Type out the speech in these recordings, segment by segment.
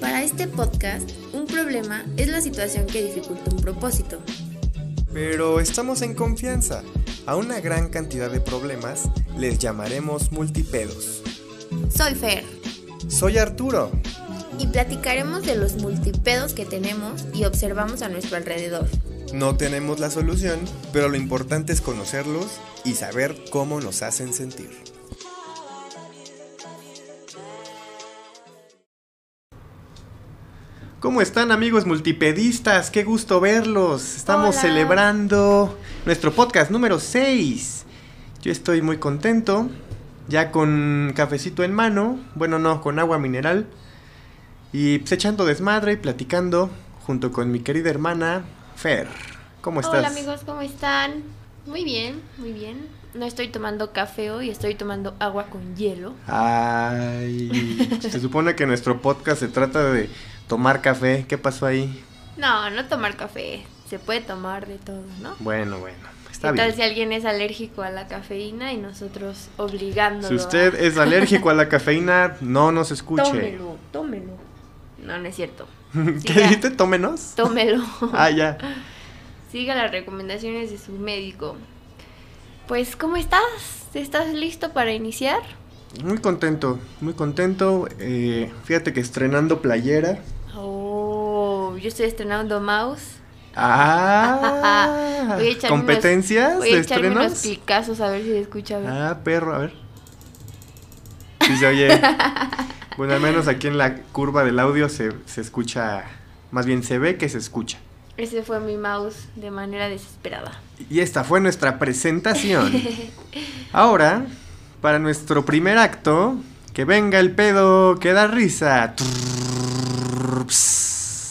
Para este podcast, un problema es la situación que dificulta un propósito. Pero estamos en confianza. A una gran cantidad de problemas les llamaremos multipedos. Soy Fer. Soy Arturo. Y platicaremos de los multipedos que tenemos y observamos a nuestro alrededor. No tenemos la solución, pero lo importante es conocerlos y saber cómo nos hacen sentir. ¿Cómo están amigos multipedistas? Qué gusto verlos. Estamos Hola. celebrando nuestro podcast número 6. Yo estoy muy contento, ya con cafecito en mano, bueno no, con agua mineral, y pues echando desmadre y platicando junto con mi querida hermana Fer. ¿Cómo estás? Hola amigos, ¿cómo están? Muy bien, muy bien. No estoy tomando café hoy, estoy tomando agua con hielo. Ay, se supone que nuestro podcast se trata de tomar café. ¿Qué pasó ahí? No, no tomar café. Se puede tomar de todo, ¿no? Bueno, bueno, está ¿Qué tal bien. si alguien es alérgico a la cafeína y nosotros obligándolo? Si usted a- es alérgico a la cafeína, no nos escuche. Tómelo, tómelo. No, no es cierto. ¿Qué dijiste? Tómenos. Tómelo. Ah, ya. Siga las recomendaciones de su médico. Pues, ¿cómo estás? ¿Estás listo para iniciar? Muy contento, muy contento. Eh, fíjate que estrenando playera. Yo estoy estrenando mouse. Ah, Voy a echarme competencias Voy a de echarme unos clicazos a ver si se escucha bien. Ah, perro, a ver. Sí se oye. bueno, al menos aquí en la curva del audio se, se escucha, más bien se ve que se escucha. Ese fue mi mouse de manera desesperada. Y esta fue nuestra presentación. Ahora, para nuestro primer acto, que venga el pedo que da risa.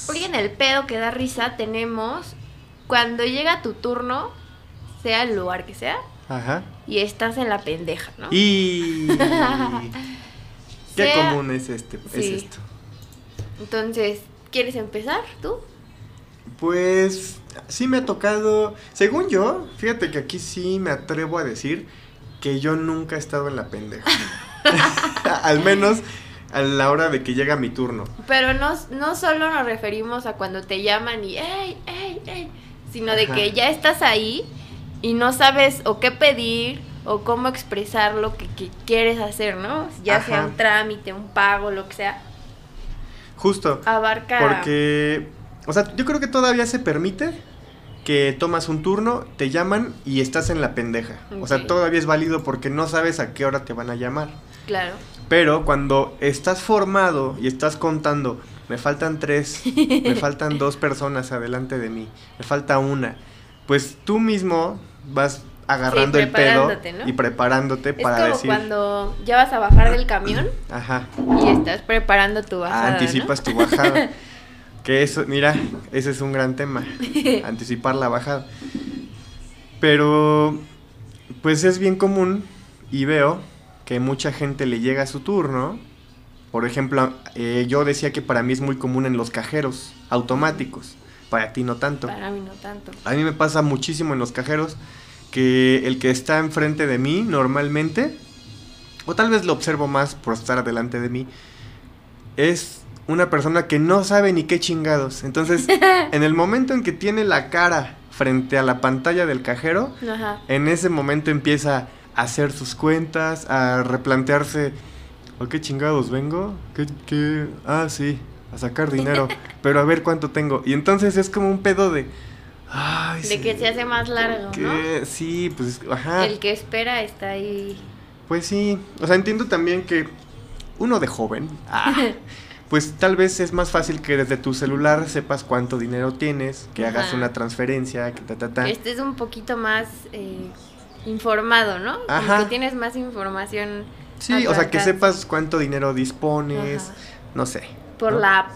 Hoy en el pedo que da risa tenemos cuando llega tu turno, sea el lugar que sea, Ajá. y estás en la pendeja, ¿no? Y qué Sea- común es este, es esto. Entonces, ¿quieres empezar tú? Pues sí me ha tocado, según yo, fíjate que aquí sí me atrevo a decir que yo nunca he estado en la pendeja. Al menos a la hora de que llega mi turno. Pero no, no solo nos referimos a cuando te llaman y ¡ey, ey, ey! Sino de que ya estás ahí y no sabes o qué pedir o cómo expresar lo que, que quieres hacer, ¿no? Ya sea un trámite, un pago, lo que sea. Justo. Abarca. Porque, o sea, yo creo que todavía se permite que tomas un turno, te llaman y estás en la pendeja. O sea, todavía es válido porque no sabes a qué hora te van a llamar. Claro. Pero cuando estás formado y estás contando, me faltan tres, me faltan dos personas adelante de mí, me falta una, pues tú mismo vas agarrando Sí, el pedo preparándote, ¿no? y preparándote Es para como decir, cuando ya vas a bajar del camión ajá, y estás preparando tu bajada. anticipas tu bajada. Que eso, mira, ese es un gran tema, anticipar la bajada. Pero, pues es bien común y veo que mucha gente le llega su turno. Por ejemplo, eh, yo decía que para mí es muy común en los cajeros automáticos, para ti no tanto. Para mí no tanto. A mí me pasa muchísimo en los cajeros que el que está enfrente de mí normalmente, o tal vez lo observo más por estar delante de mí, es una persona que no sabe ni qué chingados. Entonces, en el momento en que tiene la cara frente a la pantalla del cajero, Ajá. en ese momento empieza a hacer sus cuentas, a replantearse, ¿a qué chingados vengo? ¿Qué, qué? Ah, sí, a sacar dinero, pero a ver cuánto tengo. Y entonces es como un pedo de... Ay, De que se hace más largo, ¿no? Sí, pues, ajá. El que espera está ahí. Pues sí, o sea, entiendo también que uno de joven, ah, pues tal vez es más fácil que desde tu celular sepas cuánto dinero tienes, que hagas una transferencia, que ta, ta, ta. Que estés un poquito más eh, informado, ¿no? Como Ajá. que tienes más información. Sí, o sea, que sepas cuánto dinero dispones, Ajá. no sé. Por ¿no? la app.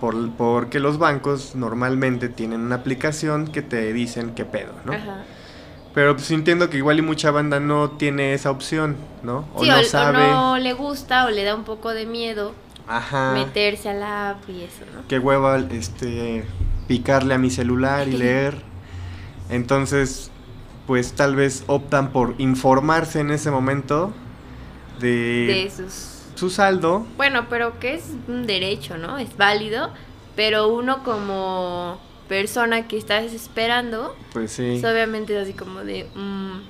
Por, porque los bancos normalmente tienen una aplicación que te dicen qué pedo, ¿no? Ajá. Pero pues entiendo que igual y mucha banda no tiene esa opción, ¿no? O sí, no o, o sabe. no le gusta o le da un poco de miedo Ajá. meterse a la app y eso, ¿no? Qué hueva este picarle a mi celular y leer. Entonces, pues tal vez optan por informarse en ese momento de, De sus su saldo. Bueno, pero que es un derecho, ¿no? Es válido, pero uno como persona que está desesperando, Pues sí. pues obviamente es así como de... mm,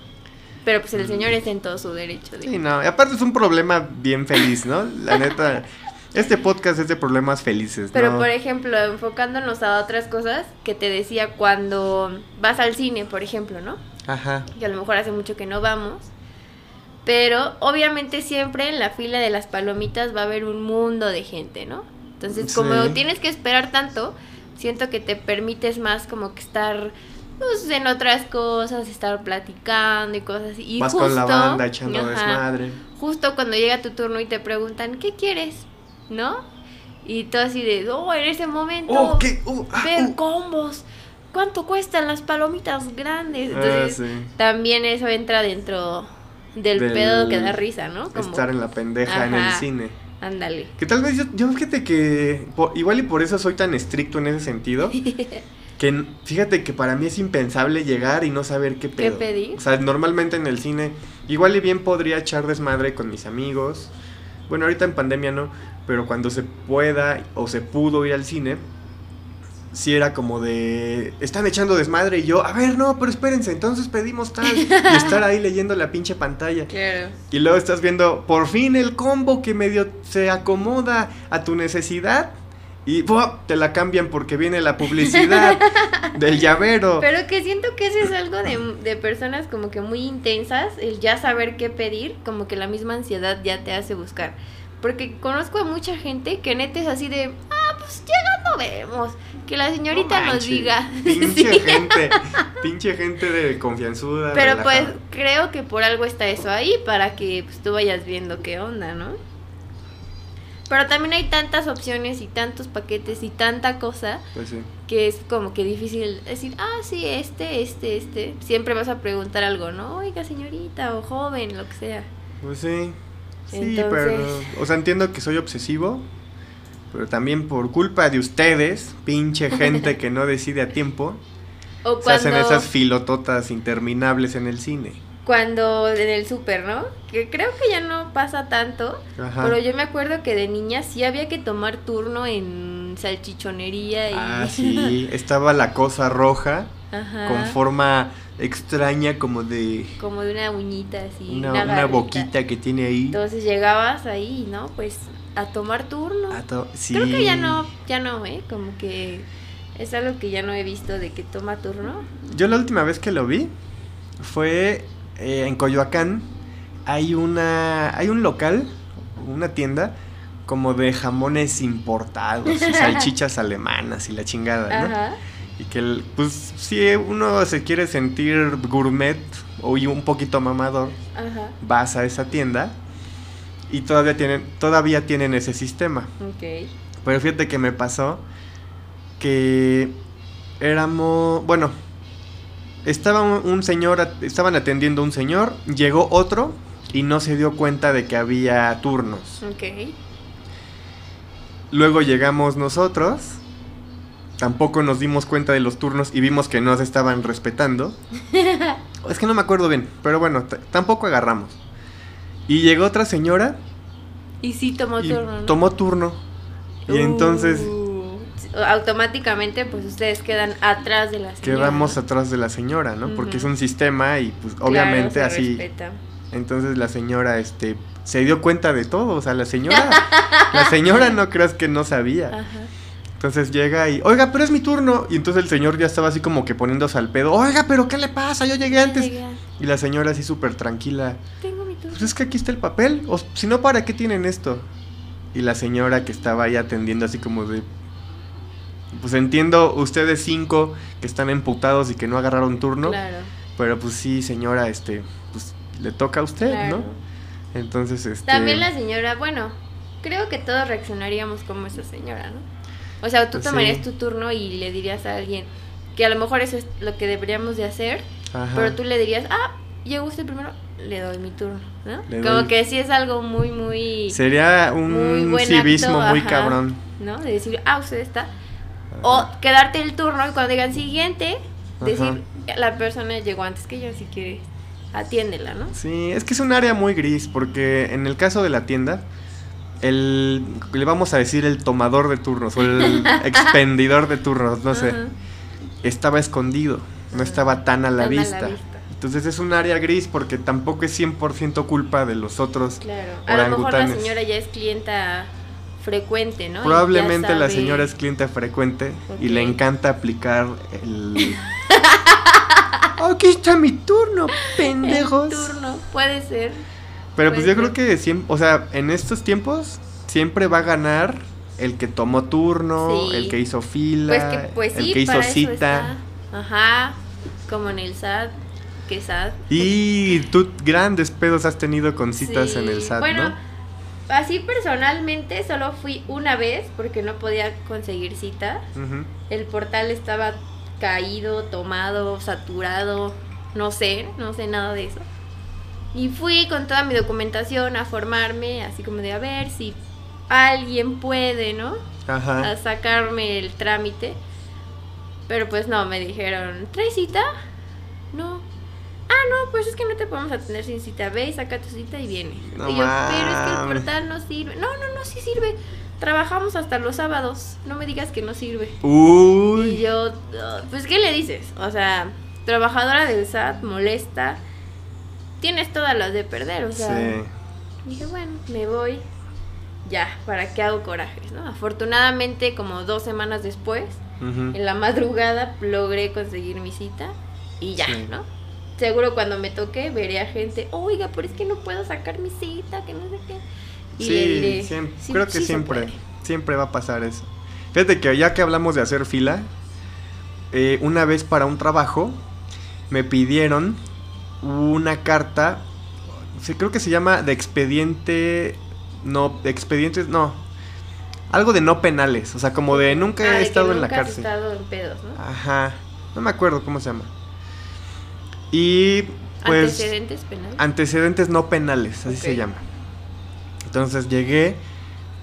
pero pues el señor está en todo su derecho. de- Sí, no. Y aparte es un problema bien feliz, ¿no? La neta. Este podcast es de problemas felices, Pero ¿no? por ejemplo, enfocándonos a otras cosas que te decía cuando vas al cine, por ejemplo, ¿no? Ajá. Que a lo mejor hace mucho que no vamos. Pero obviamente siempre en la fila de las palomitas va a haber un mundo de gente, ¿no? Entonces, como tienes que esperar tanto, siento que te permites más como que estar pues, en otras cosas, estar platicando y cosas así. Y Vas con la justo- banda echando ajá, desmadre. Justo cuando llega tu turno y te preguntan, ¿qué quieres? ¿No? Y tú así de, oh, en ese momento, ¡Oh, qué! Uh, ah, ver uh. combos. ¿Cuánto cuestan las palomitas grandes? Ah, Entonces, sí. también eso entra dentro del, Del- pedo que da risa, ¿no? Como, Estar en la pendeja en el cine. ándale. Que tal vez yo, yo fíjate que igual y por eso soy tan estricto en ese sentido. que fíjate que para mí es impensable llegar y no saber qué pedo. pedir? O sea, normalmente en el cine igual y bien podría echar desmadre con mis amigos. Bueno, ahorita en pandemia no, pero cuando se pueda o se pudo ir al cine, sí era como de están echando desmadre y yo, a ver, no, pero espérense, entonces pedimos tal y estar ahí leyendo la pinche pantalla. Claro. Y luego estás viendo por fin el combo que medio se acomoda a tu necesidad. Y ¡buah! te la cambian porque viene la publicidad del llavero. Pero que siento que eso es algo de, de personas como que muy intensas, el ya saber qué pedir, como que la misma ansiedad ya te hace buscar. Porque conozco a mucha gente que neta es así de, ah, pues llegando vemos, que la señorita No nos diga. Pinche Sí. gente, pinche gente de confianzuda. Pero pues creo que por algo está eso ahí, para que pues, tú vayas viendo qué onda, ¿no? Pero también hay tantas opciones y tantos paquetes y tanta cosa Pues sí. que es como que difícil decir, ah, sí, este, este, este. Siempre vas a preguntar algo, ¿no? Oiga, señorita o joven, lo que sea. Pues sí. Sí, Entonces- pero. O sea, entiendo que soy obsesivo. Pero también por culpa de ustedes, pinche gente que no decide a tiempo, O se hacen cuando, esas filototas interminables en el cine. cuando en el súper, ¿no? Que creo que ya no pasa tanto. Ajá. Pero yo me acuerdo que de niña sí había que tomar turno en salchichonería y... Ah, sí, estaba la cosa roja Ajá. con forma extraña como de Como de una uñita así. una, una, una boquita que tiene ahí. Entonces llegabas ahí, ¿no? Pues a tomar turno. To- sí. Creo que ya no, ya no, ¿eh? Como que es algo que ya no he visto de que toma turno. Yo la última vez que lo vi fue eh, en Coyoacán. Hay una hay un local, una tienda como de jamones importados y salchichas alemanas y la chingada, ¿no? Ajá. Y que, pues, si uno se quiere sentir gourmet o un poquito mamador, Ajá. vas a esa tienda y todavía tienen, todavía tienen ese sistema. Ok. Pero fíjate que me pasó que éramos, bueno, estaba un, un señor, estaban atendiendo a un señor, llegó otro y no se dio cuenta de que había turnos. Ok. Luego llegamos nosotros, tampoco nos dimos cuenta de los turnos y vimos que no se estaban respetando. es que no me acuerdo bien, pero bueno, tampoco agarramos. Y llegó otra señora Y sí tomó y turno. ¿no? tomó turno. Y entonces Uh, automáticamente pues ustedes quedan atrás de la señora. quedamos atrás de la señora, ¿no? Porque es un sistema y pues Claro, obviamente se así. respeta. Entonces la señora este se dio cuenta de todo, o sea, la señora la señora no creas que no sabía. Ajá. Entonces llega y, "Oiga, pero es mi turno." Y entonces el señor ya estaba así como que poniéndose al pedo. "Oiga, pero ¿qué le pasa? Yo llegué antes." Llegué, Y la señora así súper tranquila. Pues es que aquí está el papel, o si no, ¿para qué tienen esto? Y la señora que estaba ahí atendiendo así como de... Pues entiendo ustedes cinco que están emputados y que no agarraron turno, Claro. pero pues sí, señora, este, pues le toca a usted, claro. ¿no? Entonces, este... También la señora, bueno, creo que todos reaccionaríamos como esa señora, ¿no? O sea, tú tomarías sí. tu turno y le dirías a alguien que a lo mejor eso es lo que deberíamos de hacer, Ajá. pero tú le dirías, ah, llegó usted primero, le doy mi turno, ¿no? Le como doy. que sí es algo muy, muy, Sería un civismo acto, muy ajá. cabrón. ¿no? De decir, ah, usted está. O quedarte el turno y cuando digan siguiente, Ajá. decir, la persona llegó antes que yo, si quiere, atiéndela, ¿no? Sí, es que es un área muy gris, porque en el caso de la tienda, el, le vamos a decir el tomador de turnos o el expendidor de turnos, no sé, estaba escondido, no estaba tan a la, tan vista. Entonces es un área gris porque tampoco es 100% culpa de los otros. Claro. A lo mejor la Orangutanes. señora ya es clienta frecuente, ¿no? Y Probablemente la señora es cliente frecuente y Ok. le encanta aplicar el... Aquí está mi turno, pendejos. El turno, puede ser. Pero pues puede yo creo ser. que siempre, o sea, en estos tiempos siempre va a ganar el que tomó turno, Sí. el que hizo fila, Pues que, pues el sí, que hizo cita. está. Ajá, como en el SAT, que SAT. Y tú grandes pedos has tenido con citas Sí, en el SAT, bueno, ¿no? Así personalmente solo fui una vez porque no podía conseguir cita. Ujú. El portal estaba caído, tomado, saturado, no sé, no sé nada de eso. Y fui con toda mi documentación a formarme, así como de a ver si alguien puede, ¿no? A Ajá. sacarme el trámite. Pero pues no, me dijeron, ¿traes cita? Ah, no, pues es que no te podemos atender sin cita. Ve y saca tu cita y vienes. No y yo, pero es que el portal no sirve. No, no, no, sí sirve. Trabajamos hasta los sábados. No me digas que no sirve. Y Uy. yo, "Ah, pues, ¿qué le dices? O sea, trabajadora del SAT, molesta. Tienes todas las de perder, o sea. Sí. Dije, bueno, me voy. Ya, ¿para qué hago corajes, no? Afortunadamente, como dos semanas después, en la madrugada logré conseguir mi cita y ya, Sí. ¿no? Seguro cuando me toque veré a gente, oiga, pero es que no puedo sacar mi cita, que no sé qué. Y sí, le diré, siempre, "Sí, creo que sí se siempre, puede". siempre va a pasar eso. Fíjate que ya que hablamos de hacer fila, eh, una vez para un trabajo me pidieron una carta, sí, creo que se llama de expediente, no, de expedientes, no, algo de no penales, o sea, como de nunca Ah, he de que estado en la nunca has cárcel. estado en pedos, ¿no? Ajá, no me acuerdo cómo se llama. Y pues Antecedentes penales. antecedentes no penales, así se llama. Entonces llegué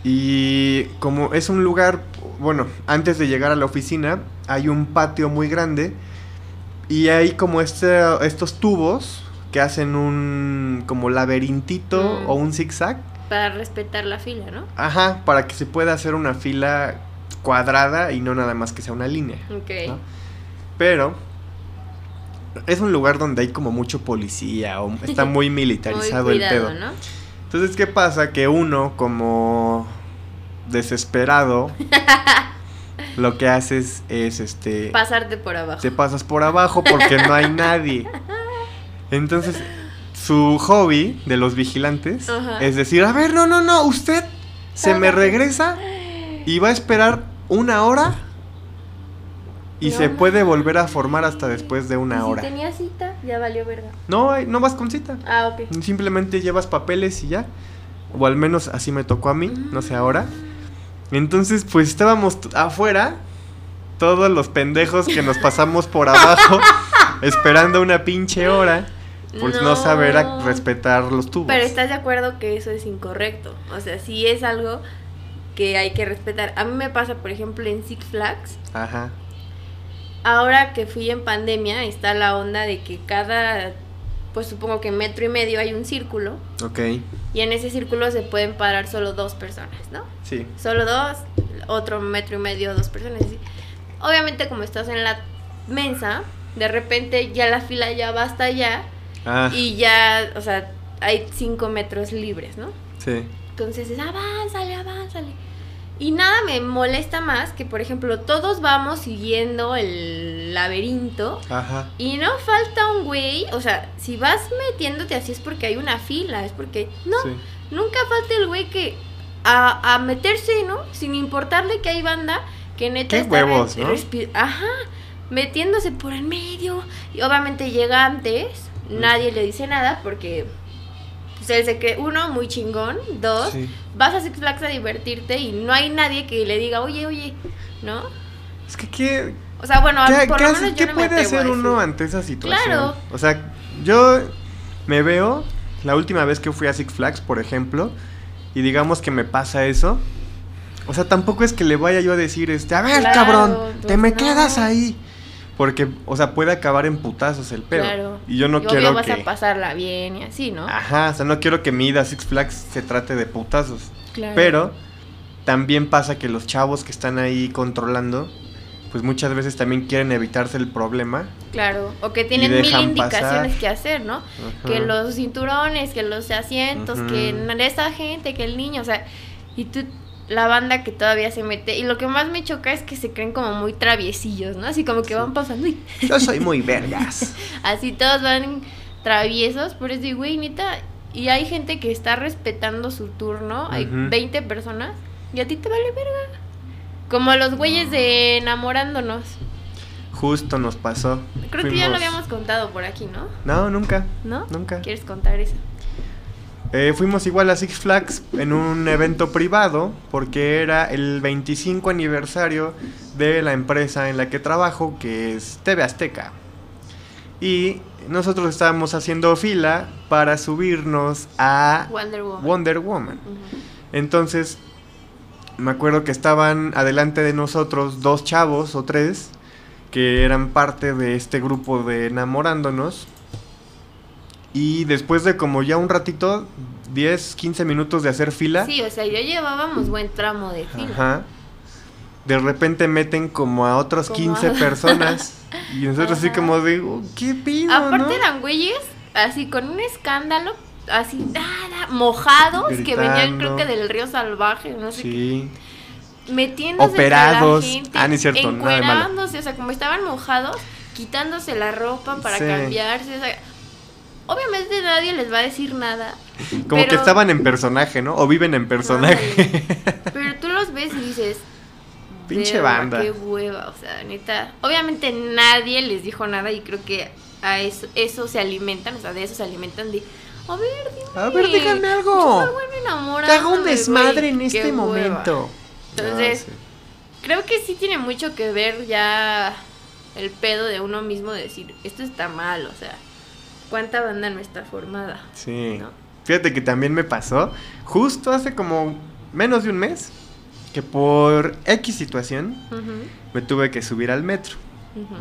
y como es un lugar, bueno, antes de llegar a la oficina hay un patio muy grande y hay como este, estos tubos que hacen un como laberintito Mm. o un zigzag. Para respetar la fila, ¿no? Ajá, para que se pueda hacer una fila cuadrada y no nada más que sea una línea. Ok. ¿no? Pero es un lugar donde hay como mucho policía o está muy militarizado Muy el cuidado, pedo. ¿no? Entonces, ¿qué pasa? Que uno, como desesperado, lo que haces es este. Pasarte por abajo. Te pasas por abajo porque no hay nadie. Entonces, su hobby de los vigilantes es decir: A ver, no, no, no, usted se me regresa y va a esperar una hora y No se puede volver a formar hasta después de ¿Y una hora. Si tenía cita, ya valió verga. No, no vas con cita. Ah, ok. Simplemente llevas papeles y ya. O al menos así me tocó a mí, no sé ahora. Entonces, pues estábamos afuera, todos los pendejos que nos pasamos por abajo, esperando una pinche hora, pues no, saber a- No. respetar los tubos. Pero estás de acuerdo que eso es incorrecto. O sea, sí es algo que hay que respetar. A mí me pasa, por ejemplo, en Six Flags. Ajá. Ahora que fui en pandemia, está la onda de que cada, pues supongo que metro y medio hay un círculo. Ok. Y en ese círculo se pueden parar solo dos personas, ¿no? Sí. Solo dos, otro metro y medio, dos personas. así. Obviamente, como estás en la mensa, de repente ya la fila ya va hasta allá. Ah, Y ya, o sea, hay cinco metros libres, ¿no? sí. Entonces es, avánzale, avánzale. Y nada me molesta más que, por ejemplo, todos vamos siguiendo el laberinto Ajá. y no falta un güey, o sea, si vas metiéndote así es porque hay una fila, es porque, no, Sí. nunca falta el güey que a, a meterse, ¿no? Sin importarle que hay banda, que neta Qué está huevos, ¿no? Ajá, metiéndose por el medio. Y obviamente llega antes, nadie le dice nada porque pues, él se cree, uno, muy chingón, dos, Sí. vas a Six Flags a divertirte y no hay nadie que le diga, oye, oye, ¿no? Es que, ¿qué, O sea, bueno, ¿Qué, por qué lo menos qué yo no me puede hacer uno ante esa situación? Claro. O sea, yo me veo la última vez que fui a Six Flags, por ejemplo, y digamos que me pasa eso. O sea, tampoco es que le vaya yo a decir, este, a ver, Claro, cabrón, te pues me no. quedas ahí. Porque, o sea, puede acabar en putazos el pedo. Claro. Y yo no Y quiero vas que... a pasarla bien y así, ¿no? Ajá, o sea, no quiero que mi ida a Six Flags se trate de putazos. Claro. Pero también pasa que los chavos que están ahí controlando, pues muchas veces también quieren evitarse el problema. Claro, o que tienen mil indicaciones pasar. que hacer, ¿no? Ajá. Que los cinturones, que los asientos, Ujú. que esa gente, que el niño, o sea, y tú, la banda que todavía se mete. Y lo que más me choca es que se creen como muy traviesillos, ¿no? Así como que van pasando y Yo soy muy vergas. así todos van traviesos, pero es de, güey, neta. Y hay gente que está respetando su turno, hay Ujú. 20 personas, y a ti te vale verga. Como los güeyes de enamorándonos. Justo nos pasó. Creo que ya lo habíamos contado por aquí, ¿no? No, nunca. ¿No? Nunca. ¿Quieres contar eso? Eh, fuimos igual a Six Flags en un evento privado porque era el 25 aniversario de la empresa en la que trabajo, que es TV Azteca. Y nosotros estábamos haciendo fila para subirnos a Wonder Woman. Wonder Woman. Ujú. Entonces, me acuerdo que estaban adelante de nosotros dos chavos o tres que eran parte de este grupo de enamorándonos. Y después de como ya un ratito, 10, 15 minutos de hacer fila, Sí, o sea, ya llevábamos buen tramo de fila. ajá, de repente meten como a otras Como 15 a- personas. Y nosotros así Ajá. como de, "Oh, ¿qué pido? Aparte no?". eran güeyes así con un escándalo, así ah, da, mojados, que venían creo Gritando. que del río salvaje, no sé Sí. qué, metiéndose Operados. la gente, Ah, no es cierto, nada de malo. encuerándose, o sea, como estaban mojados, quitándose la ropa para Sí. cambiarse, o sea, obviamente nadie les va a decir nada. Como que estaban en personaje, ¿no? O viven en personaje. Pero tú los ves y dices. Pinche "Verga, banda". Qué hueva, o sea, neta. Obviamente nadie les dijo nada y creo que a eso, eso se alimentan, o sea, de eso se alimentan de. A ver, dime. A ver, yo algo. Que haga un desmadre en este hueva". momento. Entonces, Ah, sí. creo que sí tiene mucho que ver ya el pedo de uno mismo de decir, esto está mal, o sea, ¿cuánta banda no está formada? Sí. ¿no? Fíjate que también me pasó justo hace como menos de un mes que por X situación me tuve que subir al metro.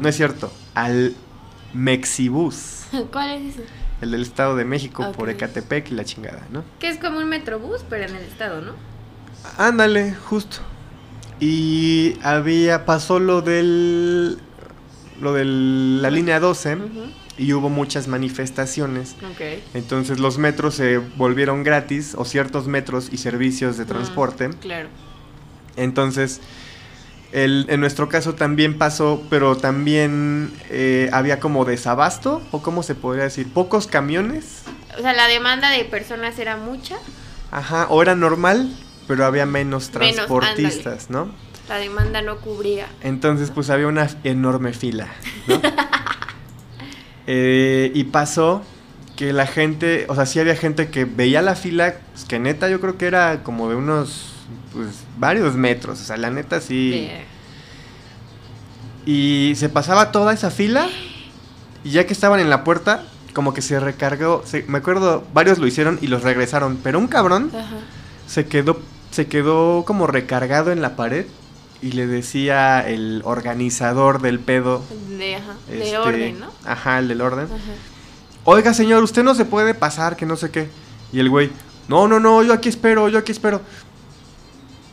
No es cierto, al Mexibus, ¿Cuál es ese? el del Estado de México por. Ecatepec y la chingada, ¿no? Que es como un metrobús, pero en el estado, ¿no? Ándale, justo. Y había pasó lo del lo de la línea 12 Ujú, y hubo muchas manifestaciones. Entonces los metros se volvieron gratis o ciertos metros y servicios de transporte. claro. Entonces, el- en nuestro caso también pasó, pero también eh, había como desabasto, o cómo se podría decir, pocos camiones. O sea, la demanda de personas era mucha, Ajá, o era normal, pero había menos Menos, transportistas, ¿no? la demanda no cubría. Entonces, pues había una enorme fila, ¿no? Eh, y pasó que la gente, o sea, sí había gente que veía la fila, pues, que neta yo creo que era como de unos, pues, varios metros, o sea, la neta sí. Y se pasaba toda esa fila, y ya que estaban en la puerta, como que se recargó, se- me acuerdo, varios lo hicieron y los regresaron, pero un cabrón se quedó, se quedó como recargado en la pared y le decía el organizador del pedo. De, ajá, de este, orden, ¿no? Ajá, el del orden. Ajá. Oiga, señor, usted no se puede pasar, que no sé qué. Y el güey, no, no, no, yo aquí espero, yo aquí espero.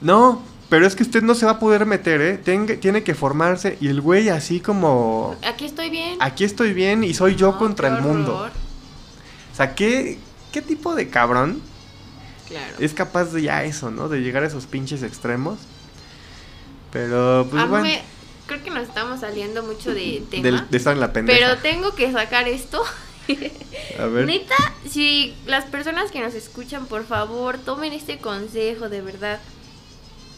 No, pero es que usted no se va a poder meter, ¿eh? Tenga- tiene que formarse. Y el güey así como, Aquí estoy bien. aquí estoy bien y soy yo contra el mundo. O sea, ¿qué, ¿qué tipo de cabrón Claro. es capaz de ya eso, ¿no? De llegar a esos pinches extremos. Pero, pues bueno, me, creo que nos estamos saliendo mucho de tema. de estar en la pendeja. pero tengo que sacar esto. A ver. Neta, si las personas que nos escuchan, por favor, tomen este consejo, de verdad.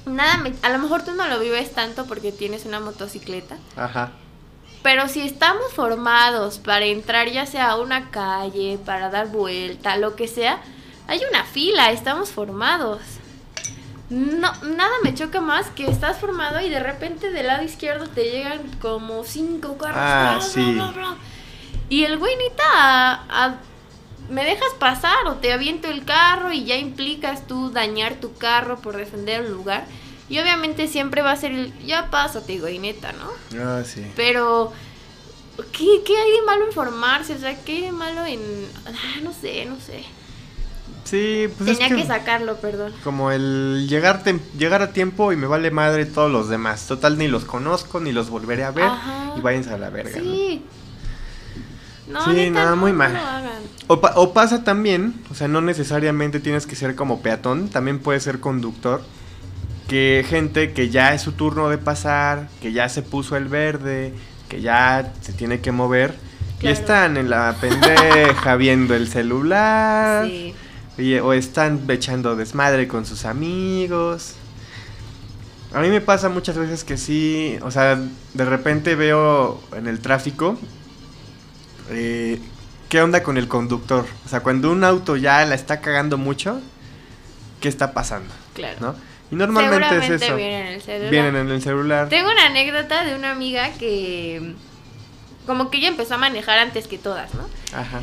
Nada, me- a lo mejor tú no lo vives tanto porque tienes una motocicleta. Ajá. Pero si estamos formados para entrar ya sea a una calle, para dar vuelta, lo que sea, hay una fila, estamos formados. No, nada me choca más que estás formado y de repente del lado izquierdo te llegan como cinco carros. Ah, bla, sí. bla, bla. Y el güey neta, a- a- ¿me dejas pasar o te aviento el carro y ya implicas tú dañar tu carro por defender el lugar? Y obviamente siempre va a ser el, ya pásate, güey, neta, ¿no? Ah, sí. Pero, ¿qué, qué hay de malo en formarse? O sea, ¿qué hay de malo en...? Ah, no sé, no sé. Sí, pues Tenía es que... que, sacarlo, perdón. como el llegar, tem- llegar a tiempo y me vale madre todos los demás. Total, ni los conozco, ni los volveré a ver. Ajá. Y váyanse a la verga. ¿no? Sí. No, Sí, neta, nada, no, muy no mal. O, pa- o pasa también, o sea, no necesariamente tienes que ser como peatón, también puedes ser conductor. Que gente que ya es su turno de pasar, que ya se puso el verde, que ya se tiene que mover. Y Claro. están en la pendeja viendo el celular. Sí. O están echando desmadre con sus amigos. A mí me pasa muchas veces que sí, o sea, de repente veo en el tráfico eh, qué onda con el conductor. O sea, cuando un auto ya la está cagando mucho, ¿qué está pasando? Claro. ¿No? Y normalmente es eso. vienen en el celular. Vienen en el celular. Tengo una anécdota de una amiga que como que ella empezó a manejar antes que todas, ¿no? Ajá.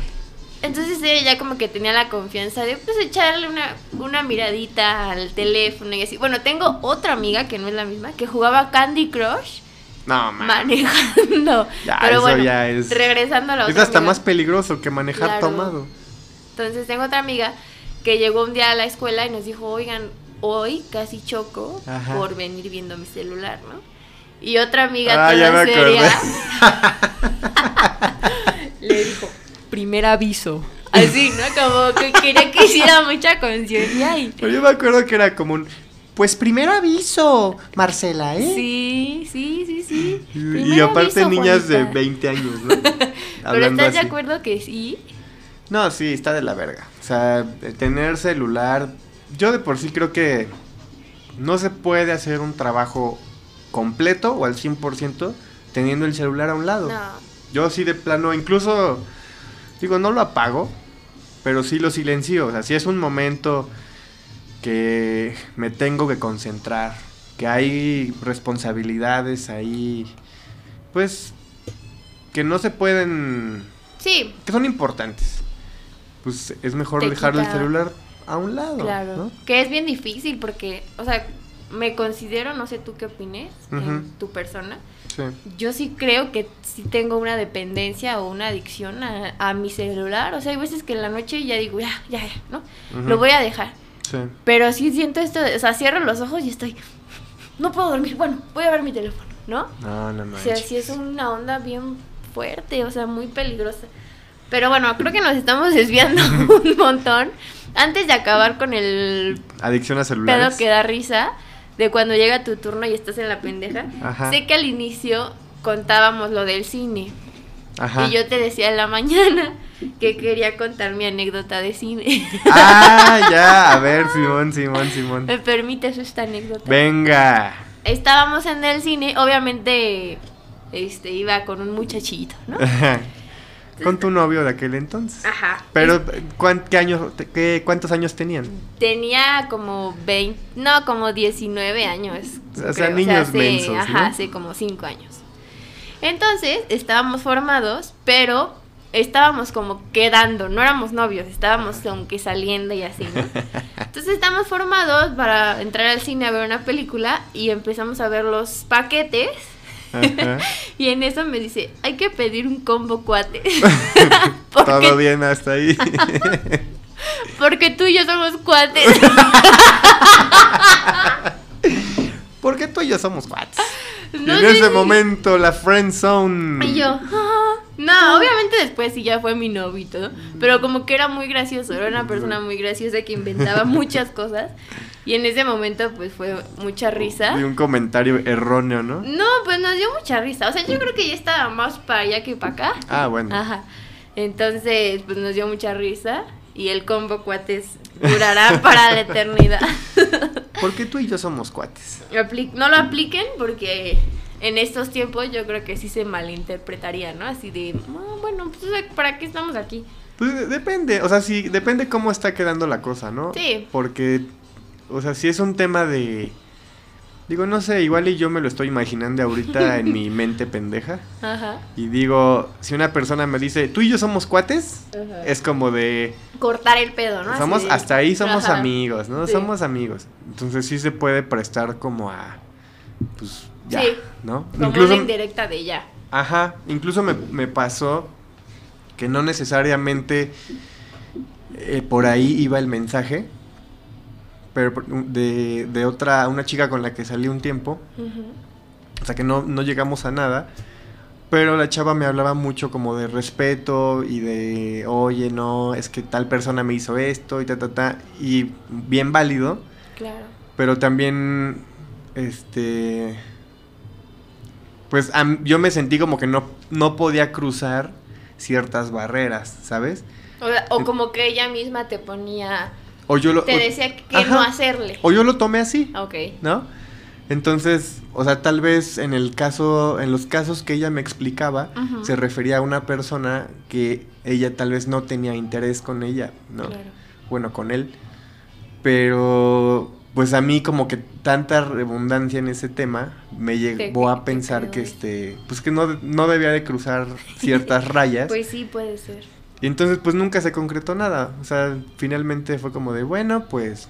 Entonces ella ya como que tenía la confianza de pues echarle una, una miradita al teléfono y así. Bueno, tengo otra amiga que no es la misma, que jugaba Candy Crush No, man. manejando. Ya, Pero eso bueno, ya es- regresando a la Es otra hasta amiga. más peligroso que manejar Claro. tomado. Entonces tengo otra amiga que llegó un día a la escuela y nos dijo, oigan, hoy casi choco Ajá. por venir viendo mi celular, ¿no? Y otra amiga Ah, toda seria le dijo, primer aviso. Así, ¿no? Como que quería que hiciera mucha conciencia y... Pero yo me acuerdo que era como un. Pues primer aviso, Marcela, ¿eh? Sí, sí, sí, sí. Y, aparte aviso, niñas de Juanita. 20 años, ¿no? Pero ¿estás de así. acuerdo que sí? No, sí, está de la verga. O sea, tener celular. Yo de por sí creo que no se puede hacer un trabajo completo o al 100% teniendo el celular a un lado. No. Yo sí de plano, incluso, digo, no lo apago, pero sí lo silencio. O sea, si es un momento que me tengo que concentrar, que hay responsabilidades ahí, pues, que no se pueden, Sí, que son importantes, pues es mejor Te dejar el celular a un lado. Claro, ¿no? que es bien difícil porque, o sea, me considero, no sé tú qué opines, en tu persona. Sí. Yo sí creo que sí tengo una dependencia o una adicción a, a mi celular. O sea, hay veces que en la noche ya digo, ya, ya, ya, ¿no? Lo voy a dejar. Sí. Pero sí siento esto, o sea, cierro los ojos y estoy, no puedo dormir. Bueno, voy a ver mi teléfono, ¿no? No, no, O sea, manches. sí es una onda bien fuerte, o sea, muy peligrosa. Pero bueno, creo que nos estamos desviando un montón. Antes de acabar con el Adicción a celulares. pedo que da risa de cuando llega tu turno y estás en la pendeja. Ajá. Sé que al inicio contábamos lo del cine. Ajá. Y yo te decía en la mañana que quería contar mi anécdota de cine. Ah, ya, a ver, Simón, Simón, Simón. ¿Me permites esta anécdota? Venga. Estábamos en el cine, obviamente este iba con un muchachito, ¿no? Con tu novio de aquel entonces. Ajá. Pero, ¿cuán- qué años, qué, ¿cuántos años tenían? Tenía como 20, no, como 19 años. O sea, niños hace, mensos, ¿no? Ajá, hace como 5 años. Entonces, estábamos formados, pero estábamos como quedando, no éramos novios, estábamos como que saliendo y así, ¿no? Entonces estamos formados para entrar al cine a ver una película y empezamos a ver los paquetes. Ajá. Y en eso me dice, hay que pedir un combo cuate. Todo bien hasta ahí. porque tú y yo somos cuates. Porque tú y yo somos cuates. Y No en ese si- momento, la friend zone. Y yo, "Ah". no, obviamente después sí ya fue mi novio y todo, pero como que era muy gracioso, era una persona muy graciosa que inventaba muchas cosas y en ese momento pues fue mucha risa. Y un comentario erróneo, ¿no? No, pues nos dio mucha risa, o sea, yo creo que ya estaba más para allá que para acá. Ah, bueno. Ajá. Entonces, pues nos dio mucha risa y el combo cuates durará para la eternidad. Porque tú y yo somos cuates. No lo apliquen porque en estos tiempos yo creo que sí se malinterpretaría, ¿no? Así de, "Ah, bueno, pues ¿para qué estamos aquí? Pues de- depende, o sea, sí, depende cómo está quedando la cosa, ¿no? Sí. Porque, o sea, si es un tema de... Digo, no sé, igual y yo me lo estoy imaginando ahorita en mi mente pendeja. Ajá. Y digo, si una persona me dice, tú y yo somos cuates, Ajá. es como de... Cortar el pedo, ¿no? Somos, hasta ahí somos Ajá. amigos, ¿no? Sí. Somos amigos. Entonces sí se puede prestar como a... Pues ya, Sí. ¿no? Como Incluso, una indirecta de ya. Ajá, incluso me, me pasó que no necesariamente eh, por ahí iba el mensaje, pero de, de otra, una chica con la que salí un tiempo, o sea que no, no llegamos a nada, pero la chava me hablaba mucho como de respeto y de, oye, no, es que tal persona me hizo esto y ta, ta, ta, y bien válido, Claro. pero también, este, pues yo me sentí como que no, no podía cruzar ciertas barreras, ¿sabes? O, o como que ella misma te ponía, O yo lo, te o- decía que Ajá. no hacerle. o yo lo tomé así, Ok. ¿no? Entonces, o sea, tal vez en el caso, en los casos que ella me explicaba, se refería a una persona que ella tal vez no tenía interés con ella, ¿no? Claro. Bueno, con él. Pero, pues a mí como que tanta redundancia en ese tema me llegó Te- a pensar que este, pues que no, no debía de cruzar ciertas rayas. Pues sí, puede ser. Y entonces pues nunca se concretó nada. O sea, finalmente fue como de, bueno, pues